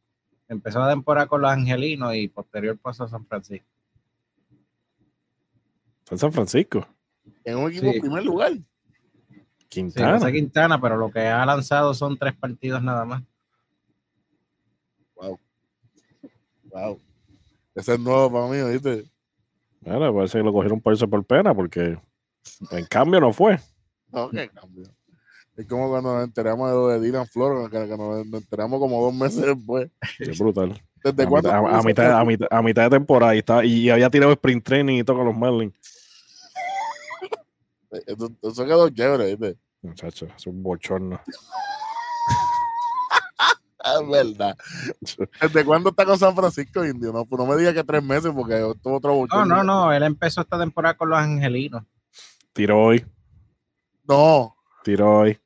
Empezó la temporada con los angelinos y posterior pasó a San Francisco. En San Francisco. En un equipo Sí. en primer lugar. Sí, Quintana. José Quintana, pero lo que ha lanzado son tres partidos nada más. Wow. Wow. Ese es nuevo para mí, ¿viste? Bueno, parece que lo cogieron por eso por pena, porque en cambio no fue. No, qué cambio. Es como cuando nos enteramos de lo de Dylan Flores, que, que nos, nos enteramos como dos meses después. Es brutal. ¿Desde A cuándo? mitad, a- a mitad- a mitad- a mitad de temporada y, estaba, y había tirado sprint training y todo con los Marlins. Eso, eso quedó chévere, ¿viste? Muchachos, es un bochorno. Es verdad. ¿Desde cuándo está con San Francisco Indio? No, pues no me digas que tres meses porque tuvo otro No, bochorno. no, no. Él empezó esta temporada con los angelinos. Tiró hoy, No. tiró hoy.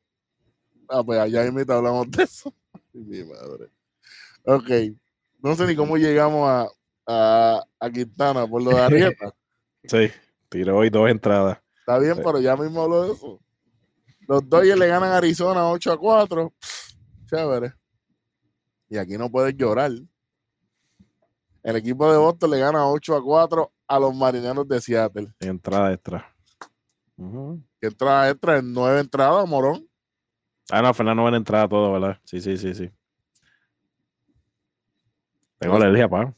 Ah, pues allá mismo hablamos de eso. Mi madre. Ok. No sé ni cómo llegamos a, a, a Quintana por lo de Arrieta. Sí, tiró hoy dos entradas. Está bien, Sí. pero ya mismo hablo de eso. Los Dodgers le ganan a Arizona 8 a 4. Chévere. Y aquí no puedes llorar. El equipo de Boston le gana 8 a 4 a los marineros de Seattle. Entrada extra. Que entrada extra en nueve entradas, morón. Ah, no, Fernando va en entrada todo, ¿verdad? Sí, sí, sí, sí. Tengo alergia, pa.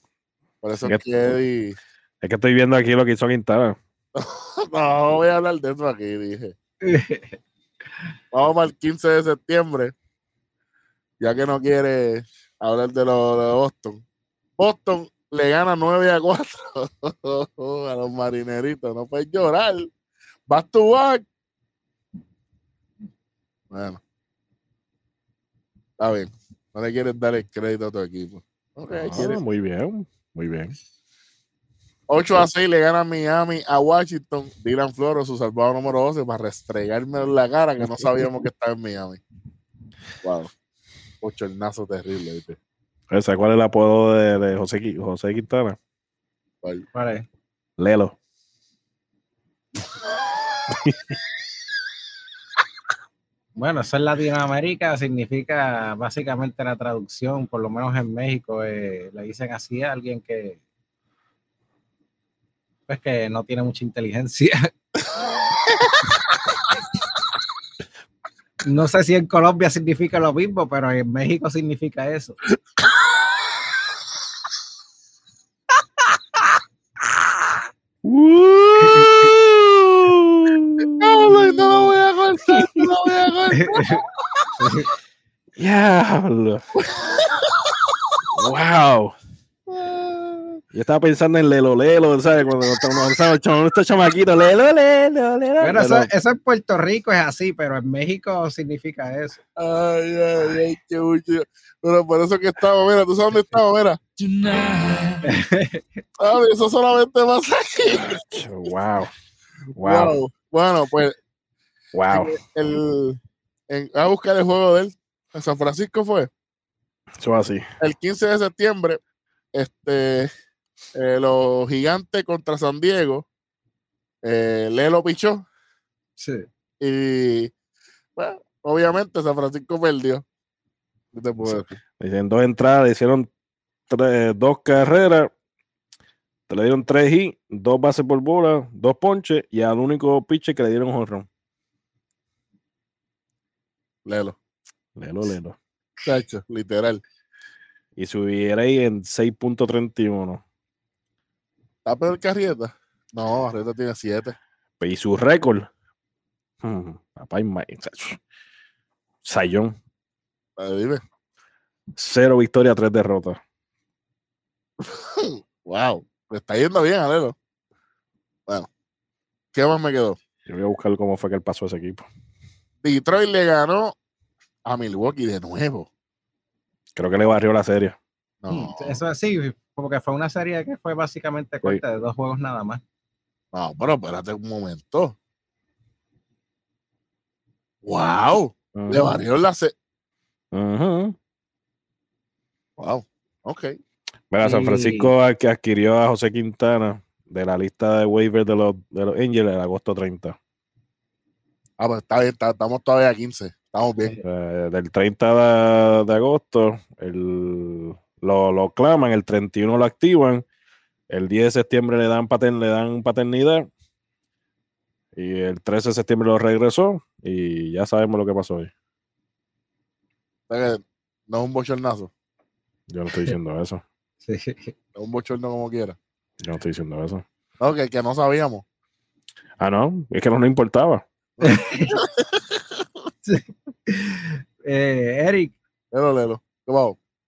Por eso ¿Qué- es que Eddie- Es que estoy viendo aquí lo que hizo Quintana. No voy a hablar de eso aquí, dije. Vamos para el 15 de septiembre. Ya que no quiere hablar de lo de Boston. Boston le gana 9 a 4 a los marineritos. No puedes llorar. Back to back. Bueno. Está bien. No le quieres dar el crédito a tu equipo. Ok, Ah, muy bien, muy bien. 8 a 6 le gana Miami a Washington. Dylan Floro, su salvado número 12, para restregarme en la cara que no sabíamos que estaba en Miami. Wow. Bochornazo terrible, ¿viste? ¿Sabes cuál es el apodo de, de José, José Quintana? ¿Cuál? Vale. Lelo. Bueno, eso en Latinoamérica significa básicamente la traducción, por lo menos en México, eh, le dicen así a alguien que pues que no tiene mucha inteligencia. No sé si en Colombia significa lo mismo, pero en México significa eso. No, no lo voy a cortar, no lo voy a cortar. Diablo. wow. Yo estaba pensando en Lelo Lelo, ¿sabes? Cuando estamos ¿sabes? Chamo- estos chamaquitos, Lelo Lelo, Lelo. Bueno, eso, Lelo. eso en Puerto Rico es así, pero en México significa eso. Ay, ay, ay, qué mucho. Pero por eso que estamos, mira, ¿tú sabes dónde estamos? Mira. Ah, eso solamente pasa aquí. Wow. Wow. Wow. Bueno, pues Wow. el, en, a buscar el juego de él. En San Francisco fue. Eso así. el 15 de septiembre, este, eh, los gigantes contra San Diego, eh, Lelo pichó Sí. y, bueno, obviamente San Francisco perdió. ¿Qué te puedo decir? Dicen dos entradas, hicieron tres- dos carreras, te le dieron tres hits, dos bases por bola, dos ponches y al único pitcher que le dieron jonrón. Lelo, Lelo, lelo. chacho, literal. Y subiera ahí en 6.31. ¿Está peor que Arrieta? No, Arrieta tiene 7. Y su récord. hmm, Papá y chacho. Sayón. Dime. Cero victoria, tres derrotas. Wow, está yendo bien a Lelo. Bueno, ¿qué más me quedó? Yo voy a buscar cómo fue que él pasó a ese equipo. Detroit le ganó a Milwaukee de nuevo. Creo que le barrió la serie. No, Eso sí, porque fue una serie que fue básicamente corta de dos juegos nada más. no, pero espérate un momento. Wow, le barrió la se Ujú. Wow, ok. Mira, San Francisco que adquirió a José Quintana de la lista de waivers de los, de los Angels en agosto 30. Ah, pues está bien, está- estamos todavía a 15. Estamos bien. Eh, del 30 de, de agosto el, lo, lo claman, el 31 lo activan, el 10 de septiembre le dan, paten, le dan paternidad y el 13 de septiembre lo regresó y ya sabemos lo que pasó hoy. O sea que no es un bochornazo, Yo no estoy diciendo eso. Sí. es un bochorno como quiera. Yo no estoy diciendo eso. Ok, que no sabíamos. Ah, no, es que no nos importaba. Eh, Eric, Lelo, lelo.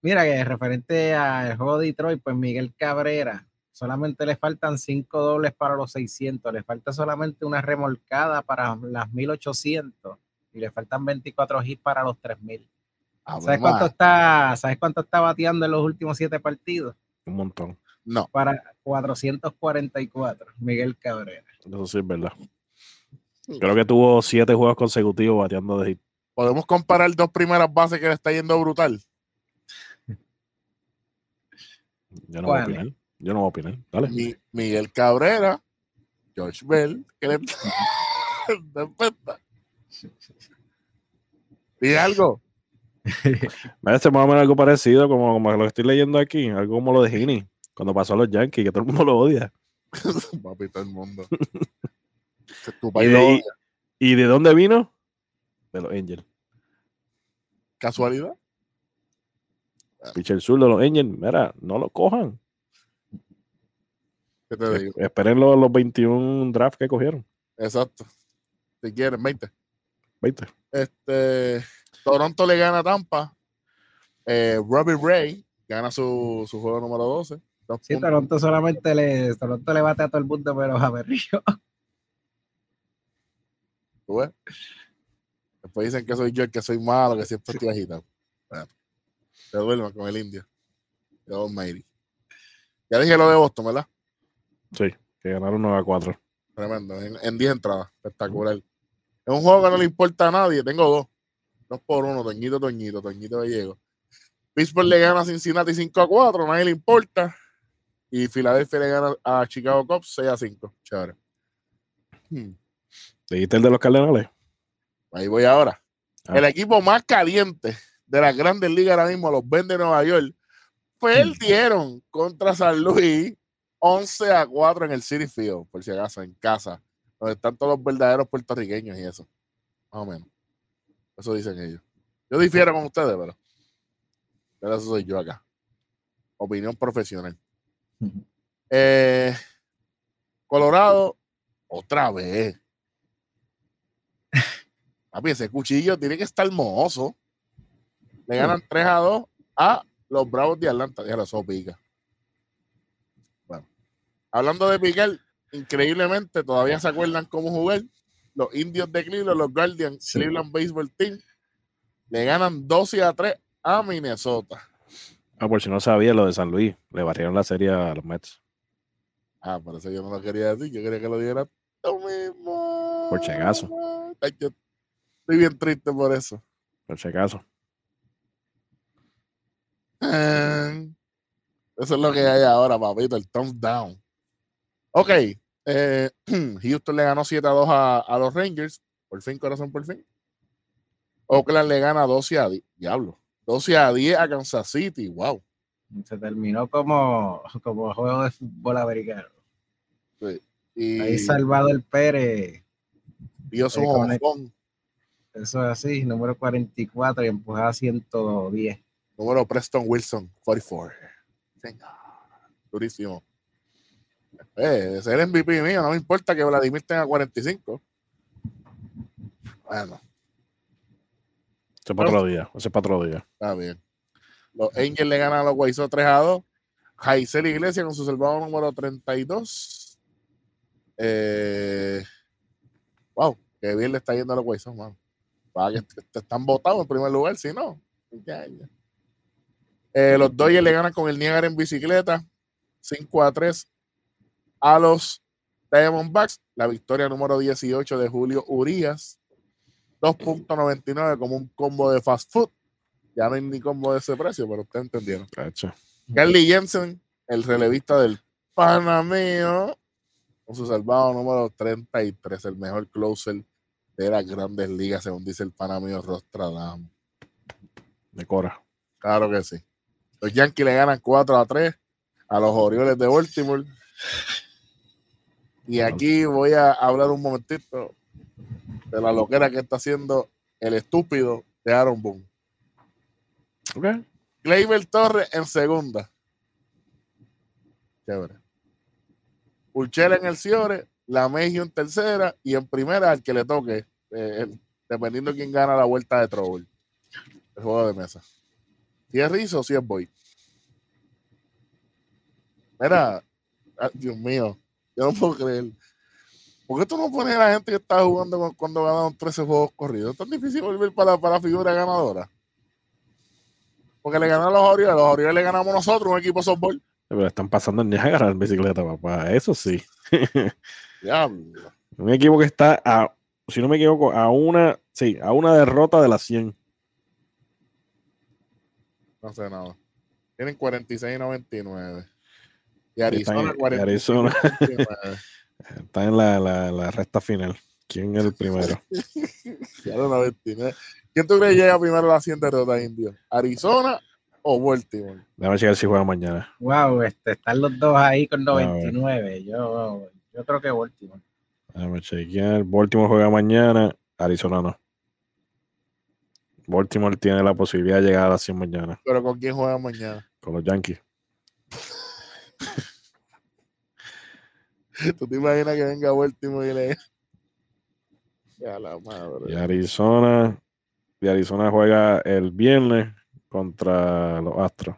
Mira que referente al juego de Detroit, pues Miguel Cabrera, solamente le faltan cinco dobles para los 600, le falta solamente una remolcada para las 1800 y le faltan 24 hits para los 3000. Ah, ¿Sabes bueno, cuánto está, ¿Sabes cuánto está bateando en los últimos siete partidos? Un montón. No, Para 444, Miguel Cabrera. Eso sí es verdad. Creo que tuvo siete juegos consecutivos bateando de hit. podemos comparar dos primeras bases que le está yendo brutal. Yo no voy a opinar. Yo no voy a opinar. Dale. Mi- Miguel Cabrera, George Bell, que le. Dile algo. Me hace más o menos algo parecido como, como lo que estoy leyendo aquí. Algo como lo de Gini. Cuando pasó a los Yankees, que todo el mundo lo odia. Papi, todo el mundo. Tu ¿Y de, lo y- odia. y de dónde vino? De los Angels. ¿Casualidad? Pitcher sur de los Angels. Mira, no lo cojan. ¿Qué te digo? Esperen los, los 21 drafts que cogieron. Exacto. Si quieren, 20. 20. Este, Toronto le gana a Tampa. Eh, Robbie Ray gana su, su juego número 12. Dos Sí. Toronto solamente le, Toronto le bate a todo el mundo, pero a Berrío. Después dicen que soy yo el que soy malo, que siempre estoy agitado. Bueno, te duermas con el indio. The Almighty. Ya dije lo de Boston, ¿verdad? Sí, que ganaron 9 a 4. Tremendo. En, en 10 entradas. Espectacular. Es un juego que no le importa a nadie. Tengo dos. Dos por uno. Toñito, Toñito, Toñito Gallego. Pittsburgh le gana a Cincinnati 5 a 4. Nadie le importa. Y Filadelfia le gana a Chicago Cubs 6 a 5. Chévere. Hmm. ¿Dijiste el de los Cardenales? Ahí voy ahora. Ah. El equipo más caliente de las grandes ligas ahora mismo, los Ben de Nueva York, perdieron contra San Luis 11 a 4 en el City Field, por si acaso, en casa, donde están todos los verdaderos puertorriqueños y eso. Más o menos. Eso dicen ellos. Yo difiero con ustedes, pero, pero eso soy yo acá. Opinión profesional. Eh, Colorado, otra vez. Papi, ese cuchillo tiene que estar mozo. Le ganan 3 a 2 a los Bravos de Atlanta. Ya eso pica. Bueno, hablando de picar, increíblemente, todavía se acuerdan cómo jugar. Los indios de Cleveland, los Guardians, Sí. Cleveland Baseball Team, le ganan 12 a 3 a Minnesota. Ah, por si no sabía lo de San Luis. Le barrieron la serie a los Mets. Ah, por eso yo no lo quería decir. Yo quería que lo diera tú mismo. Por. Ay, yo estoy bien triste por eso. Por si acaso. Ah, Eso es lo que hay ahora, papito, el thumbs down. Ok, eh, Houston le ganó 7 a 2 a, a los Rangers. Por fin, corazón, por fin. Oakland le gana 12 a 10. Diablo. 12 a 10 a Kansas City. Wow. Se terminó como, como juego de fútbol americano. Y Ahí Salvador Pérez, dio su ahí con el- jonjón. eso es así, número 44 y empujaba 110. Número Preston Wilson, 44. Señor. Durísimo. Eh, ese es el MVP mío. No me importa que Vladimir tenga 45. Bueno, Ese es para otro día. Ese es para otro día. está bien. Los Angels le ganan a los Guaysos 3 a 2. Jaisel Iglesias con su salvado número 32. Eh, wow, que bien le está yendo a los Guaysos, mano. Para que te- te están votados en primer lugar, si no. Eh, los Dodgers le ganan con el Niagara en bicicleta 5 a 3 a los Diamondbacks. La victoria número 18 de Julio Urias. 2.99 como un combo de fast food. Ya no hay ni combo de ese precio, pero ustedes entendieron. Carly Jensen, el relevista del Panameo, con su salvado número 33, el mejor closer de las grandes ligas, según dice el Panameo Rostradam. De Cora. Claro que sí. Los Yankees le ganan 4 a 3 a los Orioles de Baltimore. Y aquí voy a hablar un momentito de la loquera que está haciendo el estúpido de Aaron Boone. Ok. Gleyber Torres en segunda. Chévere. Urchela en el Ciore, la Mejio en tercera y en primera al que le toque, eh, dependiendo quién gana la vuelta de Trouble. El juego de mesa. Si es Rizzo o si es Boy. Mira, ah, Dios mío, yo no puedo creer. ¿Por qué tú no pones a la gente que está jugando cuando ganaron 13 juegos corridos? Es tan difícil volver para, para la figura ganadora. Porque le ganan los Orioles, los Orioles le ganamos nosotros, un equipo de softball. Pero están pasando en Niagara en bicicleta, papá. Eso sí. Diablo. Un equipo que está, a, si no me equivoco, a una, sí, a una derrota de las 100. No sé nada. Tienen 46 y 99. Y Arizona 46 Arizona. y 99. Está en la, la, la recta final. ¿Quién es el primero? Ya lo 99. ¿Quién tú crees que llega primero a la 100 derrotas, Indio? ¿Arizona o Baltimore? Déjame checar si juega mañana. Wow, este, están los dos ahí con ver. 99. Yo, yo creo que Baltimore. Déjame chequear. Baltimore juega mañana. Arizona no. Baltimore tiene la posibilidad de llegar a las 100 mañana Pero ¿con quién juega mañana? con los Yankees. ¿Tú te imaginas que venga Baltimore y le... Ya la madre. Y Arizona. Y Arizona juega el viernes contra los Astros.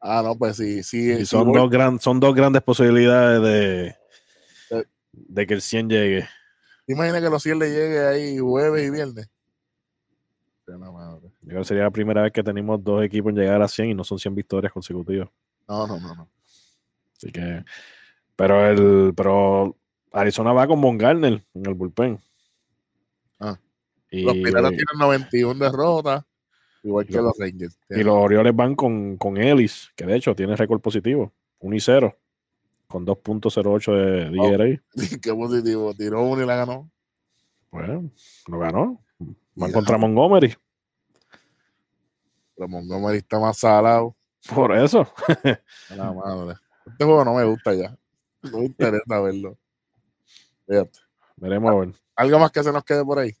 Ah, no, pues sí, sí. Y son, dos gran, son dos grandes posibilidades de, Eh. de que el 100 llegue. ¿Te imaginas que los 100 le llegue ahí jueves y viernes? La madre. Yo creo que sería la primera vez que tenemos dos equipos en llegar a 100 y no son 100 victorias consecutivas. No, no, no, no. Así que, pero el, pero Arizona va con Von Garner en el bullpen. Ah. Y, Los Piratas tienen 91 derrotas, igual que Lo- los Rangers. y los Orioles van con, con Ellis, que de hecho tiene récord positivo, 1 y 0, con 2.08 de Oh. DRA. Qué positivo. Tiró uno y la ganó. Bueno, lo ganó. Van Ya. contra Montgomery. Pero Montgomery está más salado. Por eso. La madre. Este juego no me gusta ya. No me interesa verlo. Fíjate. Veremos a ver. Algo más que se nos quede por ahí.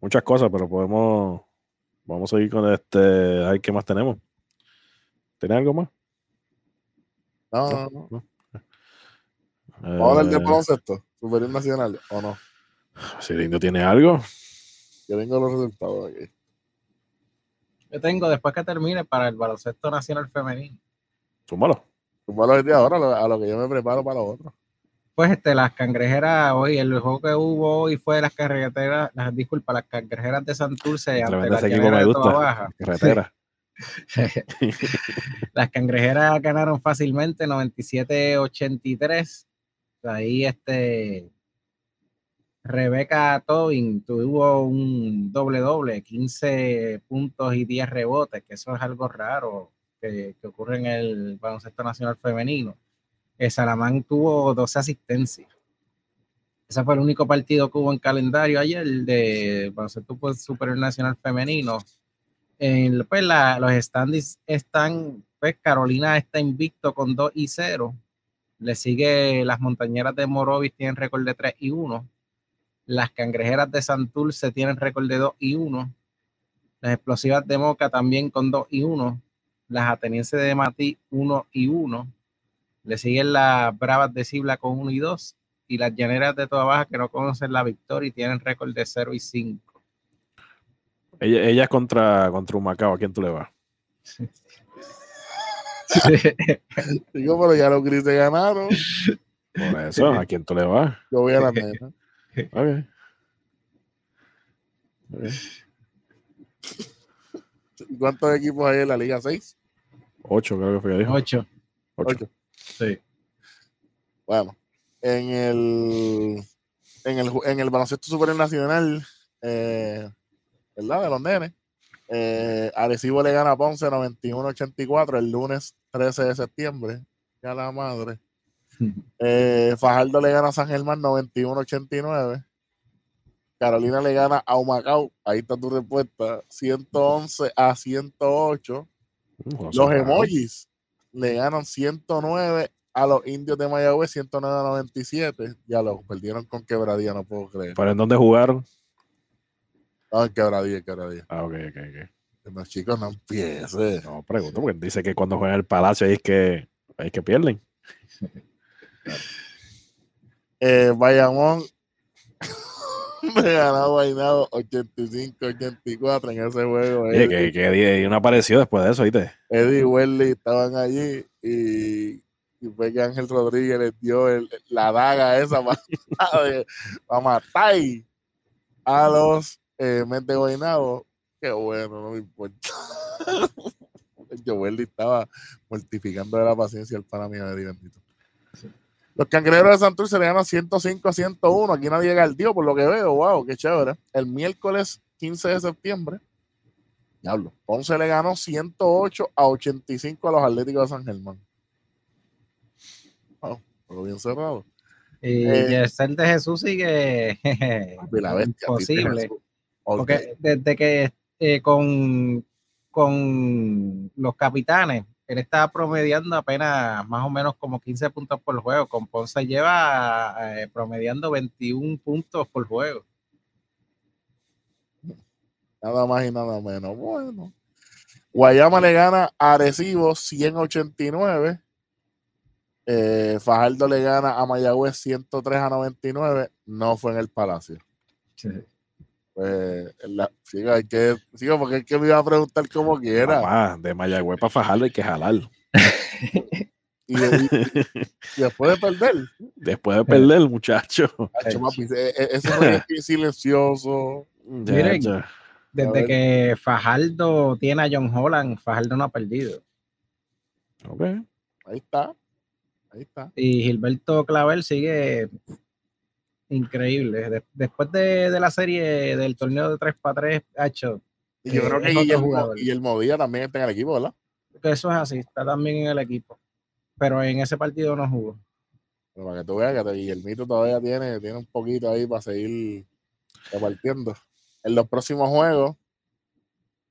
Muchas cosas, pero podemos. Vamos a seguir con este. A ver qué más tenemos. ¿Tiene algo más? No, no, no. No. Vamos a hablar del Eh, baloncesto superior nacional o no. si el indio tiene algo, Yo tengo los resultados aquí. Yo tengo después que termine para el baloncesto nacional femenino. súmalo. Túmbalo desde ahora a lo, a lo que yo me preparo para lo otro. Pues este, las cangrejeras, hoy, el juego que hubo hoy fue de las carreteras, las disculpa, las cangrejeras de Santurce ante llaneras me gusta. Baja. Carretera. Las cangrejeras ganaron fácilmente 97-83. Ahí este Rebeca Tobin tuvo un doble doble, 15 puntos y 10 rebotes, que eso es algo raro que, que ocurre en el baloncesto nacional femenino. Eh, Salamán tuvo 12 asistencias. Ese fue el único partido que hubo en calendario ayer de baloncesto pues, superior nacional femenino. En, pues, la- los standings están, pues Carolina está invicto con 2 y 0. Le sigue las montañeras de Morovis, tienen récord de 3 y 1. Las cangrejeras de Santurce tienen récord de 2 y 1. Las explosivas de Moca también con 2 y 1. Las atenienses de Matí 1 y 1. Le siguen las Bravas de Cibla con 1 y 2 y las Llaneras de Toda Baja que no conocen la victoria y tienen récord de 0 y 5. Ella, ella es contra, contra Humacao, ¿a quién tú le vas? Sí. Digo, pero ya los grises ganaron. Por eso, ¿a quién tú le vas? Yo voy a la meta. Okay. okay. ¿Cuántos equipos hay en la Liga? ¿6? 8, creo que fue que dijo. 8. 8. Sí. Bueno, en el, en el, en el baloncesto superior nacional, eh, ¿verdad? De los nenes, eh, Arecibo le gana a Ponce 91-84 el lunes 13 de septiembre. Ya la madre. Eh, Fajardo le gana a San Germán 91-89. Carolina le gana a Humacao. Ahí está tu respuesta. 111 a 108. Mm, no sé, Los emojis le ganan 109 a los indios de Mayagüez, 109 a 97. Ya lo perdieron con quebradía, no puedo creer. ¿Pero en dónde jugaron? No, en quebradía, en quebradía. Ah, ok, ok, ok. Los chicos no empiecen. No, pregunto, porque dice que cuando juegan el Palacio ahí es que, ahí es que pierden. Eh, Bayamón me ganó Guaynabo 85-84 en ese juego. Oye, que, que Eddie no apareció después de eso, ¿viste? Eddie y Welly estaban allí y, y fue que Ángel Rodríguez les dio el- la daga esa para, matar a los eh, Guaynabo. Qué bueno, no me importa. Yo Welly estaba mortificando de la paciencia el pana mío de Eddie bendito. Los cangrejeros de Santurce le ganan 105 a 101. Aquí nadie dios por lo que veo. Wow, qué chévere. El miércoles 15 de septiembre, diablo, Ponce le ganó 108 a 85 a los Atléticos de San Germán. Wow, pero bien cerrado. Y Eh, el ser de Jesús sigue la bestia, imposible. Porque desde que eh, con, con los capitanes, él estaba promediando apenas más o menos como 15 puntos por juego. Con Ponce lleva eh, promediando 21 puntos por juego. Nada más y nada menos. Bueno. Guayama le gana a Arecibo 189. Eh, Fajardo le gana a Mayagüez 103 a 99. No fue en el Palacio. Pues, la, sigo, hay que, sigo, porque es que me iba a preguntar como quiera. De Mayagüez para fajarlo hay que jalar. Y, y- y después de perder, Después de perder, muchacho. papi, e- e- ese fue silencioso. Miren. Ya, Desde que Fajardo tiene a John Holland, Fajardo no ha perdido. Ok. Ahí está. Ahí está. Y Gilberto Clavel sigue increíble. De- después de, de la serie del torneo de 3 para 3, ha hecho Y yo Eh, creo que Guillermo. Guillermo Díaz también está en el equipo, ¿verdad? que eso es así, está también en el equipo. Pero en ese partido no jugó. Pero para que tú veas que Guillermito todavía tiene, tiene un poquito ahí para seguir repartiendo. En los próximos juegos,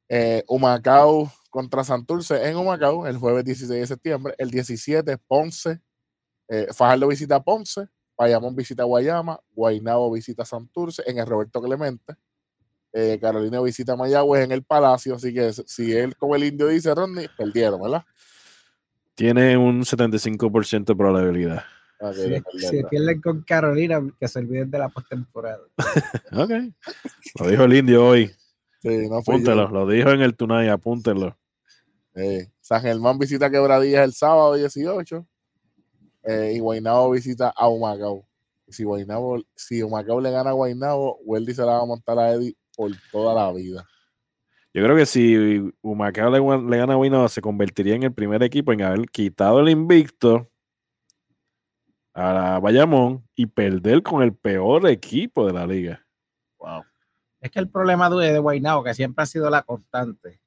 eh, Humacao contra Santurce en Humacao, el jueves 16 de septiembre. El 17, Ponce. eh, Fajardo visita Ponce. Bayamón visita Guayama. Guaynabo visita Santurce en el Roberto Clemente. eh, Carolina visita Mayagüez en el Palacio. Así que si él, como el indio dice, Rodney, perdieron, ¿verdad? Tiene un 75% de probabilidad. Ok, Si, de si pierden con Carolina, que se olviden de la postemporada. Ok. Lo dijo el indio hoy. Sí, no. Apúntelo. Lo dijo en el Tunay. Apúntenlo. Eh, San Germán visita Quebradillas el sábado 18. Eh, y Guaynabo visita a Humacao. Si Guaynabo, si Humacao le gana a Guaynabo, Weldy se la va a montar a Eddie por toda la vida. Yo creo que si Humacao le, le gana a Guaynabo, se convertiría en el primer equipo en haber quitado el invicto a la Bayamón y perder con el peor equipo de la liga. Wow. Es que el problema de, de Guaynabo, que siempre ha sido la constante.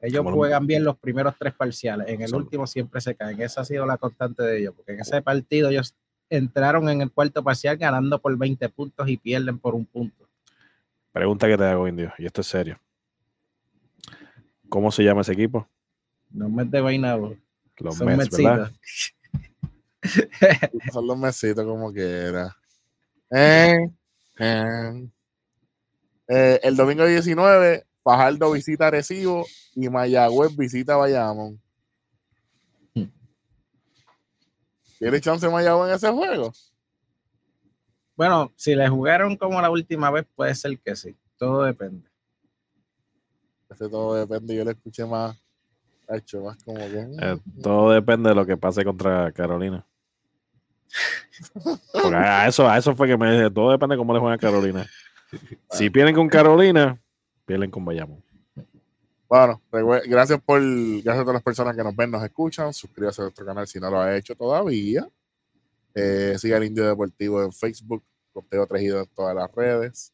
Ellos Como juegan bien los primeros tres parciales. En el Solo. último siempre se caen. Esa ha sido la constante de ellos. Porque en ese partido ellos entraron en el cuarto parcial ganando por 20 puntos y pierden por un punto. Pregunta que te hago, indio, y esto es serio. ¿Cómo se llama ese equipo? No me de. Los Son Mets. Son los mesitos como quiera. Eh, eh. Eh, el domingo 19, Fajardo visita Arecibo y Mayagüez visita Bayamón. ¿Tiene chance Mayagüez en ese juego? Bueno, si le jugaron como la última vez, puede ser que sí. Todo depende. Ese todo depende. Yo le escuché más. ha hecho más como que. Eh, todo depende de lo que pase contra Carolina. Porque a eso, a eso fue que me dije, todo depende de cómo le juegan a Carolina. Si pierden con Carolina, pierden con Bayamón. Bueno, gracias por gracias a todas las personas que nos ven, nos escuchan. Suscríbase a nuestro canal si no lo ha hecho todavía. Eh, siga el Indio Deportivo en Facebook, Conteo Trejido en todas las redes.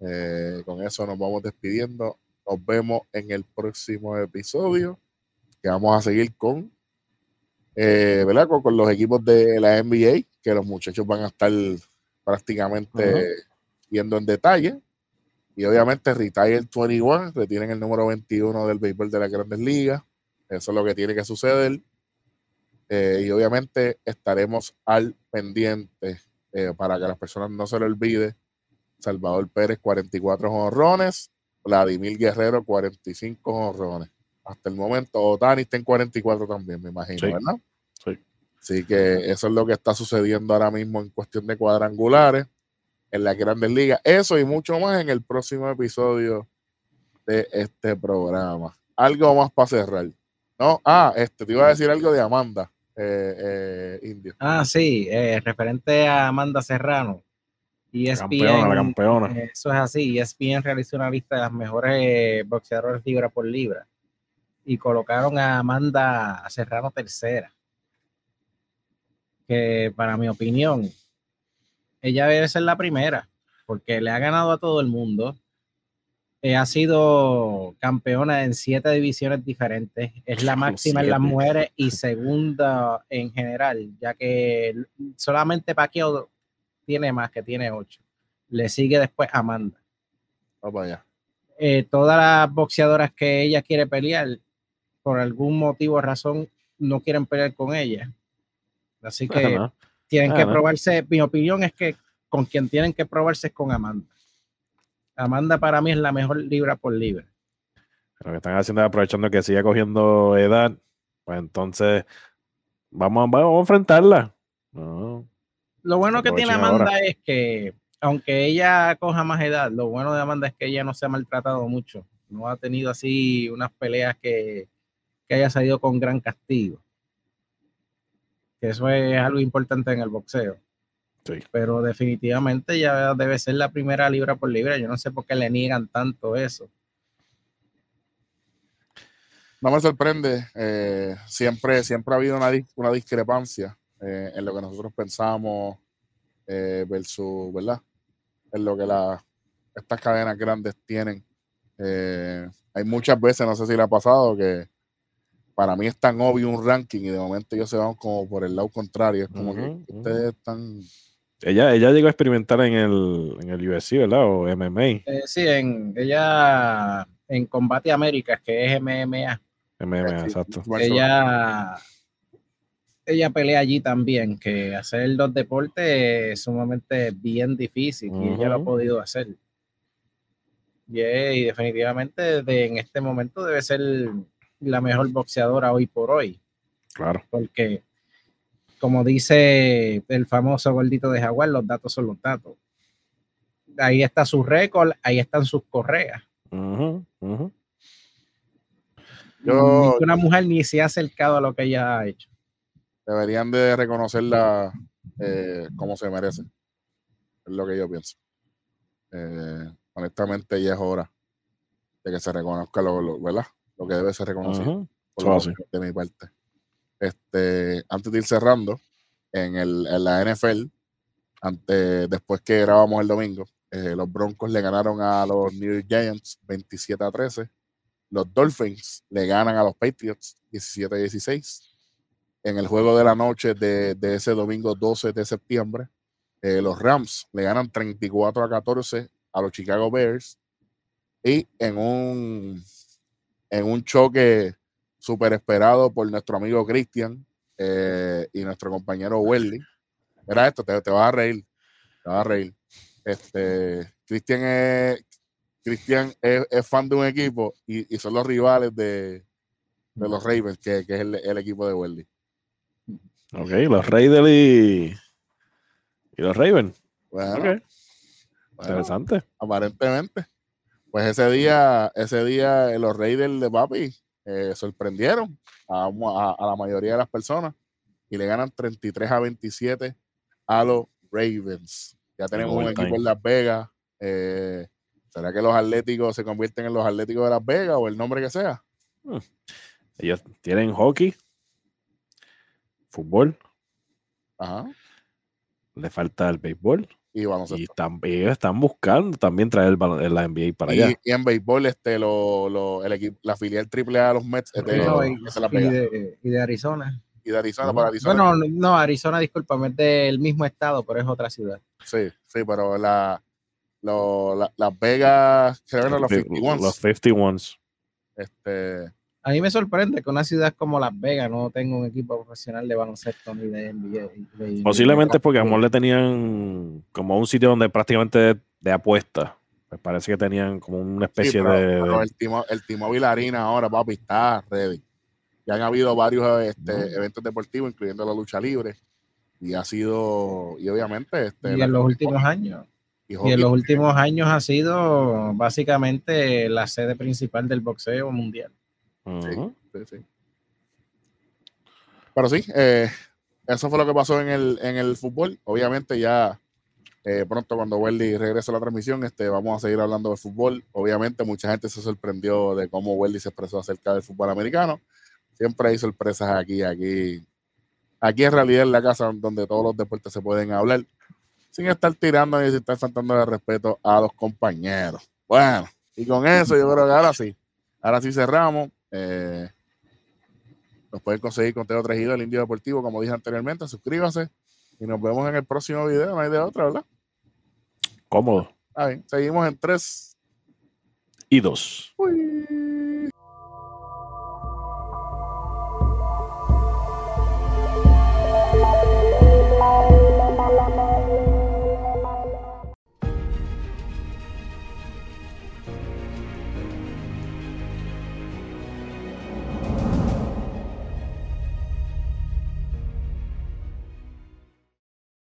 Eh, con eso nos vamos despidiendo. Nos vemos en el próximo episodio. Que vamos a seguir con, eh, ¿verdad? Con, con los equipos de la NBA, que los muchachos van a estar prácticamente Ajá. viendo en detalle. Y obviamente Retire 21, retienen el número 21 del béisbol de las grandes ligas. Eso es lo que tiene que suceder. Eh, y obviamente estaremos al pendiente eh, para que las personas no se lo olvide. Salvador Pérez, 44 honrones. Vladimir Guerrero, 45 honrones. Hasta el momento, Otani está en 44 también, me imagino, Sí. ¿verdad? Sí. Así que eso es lo que está sucediendo ahora mismo en cuestión de cuadrangulares. En las grandes ligas. Eso y mucho más en el próximo episodio de este programa. Algo más para cerrar. No, ah, este, te iba a decir algo de Amanda, eh, eh, Indio. Ah, sí, eh, referente a Amanda Serrano. Y ESPN, Campeona, la campeona. Eso es así. ESPN realizó una lista de las mejores boxeadores libra por libra. Y colocaron a Amanda Serrano tercera. Que para mi opinión, ella debe ser la primera. Porque le ha ganado a todo el mundo. Eh, ha sido campeona en siete divisiones diferentes. Es la máxima en las mujeres y segunda en general, ya que solamente Pacquiao tiene más, que tiene ocho. Le sigue después Amanda. Vamos allá. Eh, todas las boxeadoras que ella quiere pelear, por algún motivo o razón, no quieren pelear con ella. Así que Ajá. Tienen que Ajá. probarse. Mi opinión es que con quien tienen que probarse es con Amanda. Amanda para mí es la mejor libra por libra. Lo que están haciendo es aprovechando que sigue cogiendo edad, pues entonces vamos, a- vamos a enfrentarla. No, Lo bueno que tiene Amanda ahora. es que, aunque ella coja más edad, lo bueno de Amanda es que ella no se ha maltratado mucho. No ha tenido así unas peleas que, que haya salido con gran castigo. Que eso es algo importante en el boxeo. Sí. Pero definitivamente ya debe ser la primera libra por libra. Yo no sé por qué le niegan tanto eso. No me sorprende. eh, siempre, siempre ha habido una, una discrepancia eh, en lo que nosotros pensamos eh, versus, ¿verdad? En lo que la, estas cadenas grandes tienen. Hay muchas veces, no sé si le ha pasado, que para mí es tan obvio un ranking y de momento ellos se van como por el lado contrario. Es como que ustedes están. Ella, ella llegó a experimentar en el, en el UFC, ¿verdad? O MMA. Eh, sí, en, ella en Combate Américas, que es MMA, MMA, Sí, exacto. Ella, ella pelea allí también, que hacer dos deportes es sumamente bien difícil y ella lo ha podido hacer. Y, es- y definitivamente de- en este momento debe ser la mejor boxeadora hoy por hoy, Claro. porque como dice el famoso gordito de Jaguar, los datos son los datos. Ahí está su récord, ahí están sus correas. Ujú. Yo- Ninguna mujer ni se ha acercado a lo que ella ha hecho. deberían de reconocerla eh, como se merece. Es lo que yo pienso. Eh, honestamente, ya es hora de que se reconozca lo, lo- ¿verdad? Lo que debe ser reconocido por lo menos de mi parte. Este, antes de ir cerrando, en, el, en la NFL, ante, después que grabamos el domingo, eh, los Broncos le ganaron a los New York Giants 27 a 13. Los Dolphins le ganan a los Patriots 17 a 16. En el juego de la noche de, de ese domingo 12 de septiembre, eh, los Rams le ganan 34 a 14 a los Chicago Bears. Y en un, en un choque súper esperado por nuestro amigo Cristian eh, y nuestro compañero Welly. Mira esto, te, te vas a reír. Te vas a reír. Este, Cristian es, Cristian es, es fan de un equipo y, y son los rivales de, de los Ravens, que, que es el, el equipo de Welly. Ok, los Raiders y, y los Ravens. Bueno, interesante. aparentemente. Pues ese día, ese día eh, los Raiders de Papi eh, sorprendieron a, a- a la mayoría de las personas y le ganan 33 a 27 a los Ravens. Ya tenemos un equipo en Las Vegas. eh, ¿Será que los Atléticos se convierten en los Atléticos de Las Vegas o el nombre que sea? Ellos tienen hockey, fútbol, Ajá. le falta el béisbol Y vamos y están, ellos están buscando también traer el, balon- la NBA para allá. y, en béisbol, este, lo, lo- el equipo, la filial triple A de los Mets No, y, de Las y Vegas. de, y de Arizona. Y de Arizona para Arizona. Bueno, no, Arizona, discúlpame, es del mismo estado, pero es otra ciudad. Sí, sí, pero la, lo- la- Las Vegas, que eran los Los 51, Los 51s. este, A mí me sorprende que una ciudad como Las Vegas no tenga un equipo profesional de baloncesto ni de NBA. de- Posiblemente de- porque a Amor le tenían como un sitio donde prácticamente de, de apuesta. Pues parece que tenían como una sí, especie pero, de. pero el, Timo, el T-Mobile Arena ahora, papi, está ready. Ya han habido varios este, eventos deportivos, incluyendo la lucha libre, y ha sido, y obviamente, este, y en los últimos años. Y, en los últimos años ha sido básicamente la sede principal del boxeo mundial. Sí, sí, Pero sí, eh, eso fue lo que pasó en el, en el fútbol. Obviamente ya eh, pronto cuando Welly regrese a la transmisión, este, vamos a seguir hablando de fútbol. Obviamente mucha gente se sorprendió de cómo Welly se expresó acerca del fútbol americano. Siempre hay sorpresas aquí, aquí. Aquí en realidad es la casa donde todos los deportes se pueden hablar sin estar tirando ni estar faltando de respeto a los compañeros. Bueno, y con eso yo creo que ahora sí, ahora sí cerramos. Eh, nos pueden conseguir con Teo Trejido, el Indio Deportivo, como dije anteriormente. Suscríbase y nos vemos en el próximo video. No hay de otra, ¿verdad? Cómodo. Ahí, seguimos en tres y dos. Uy.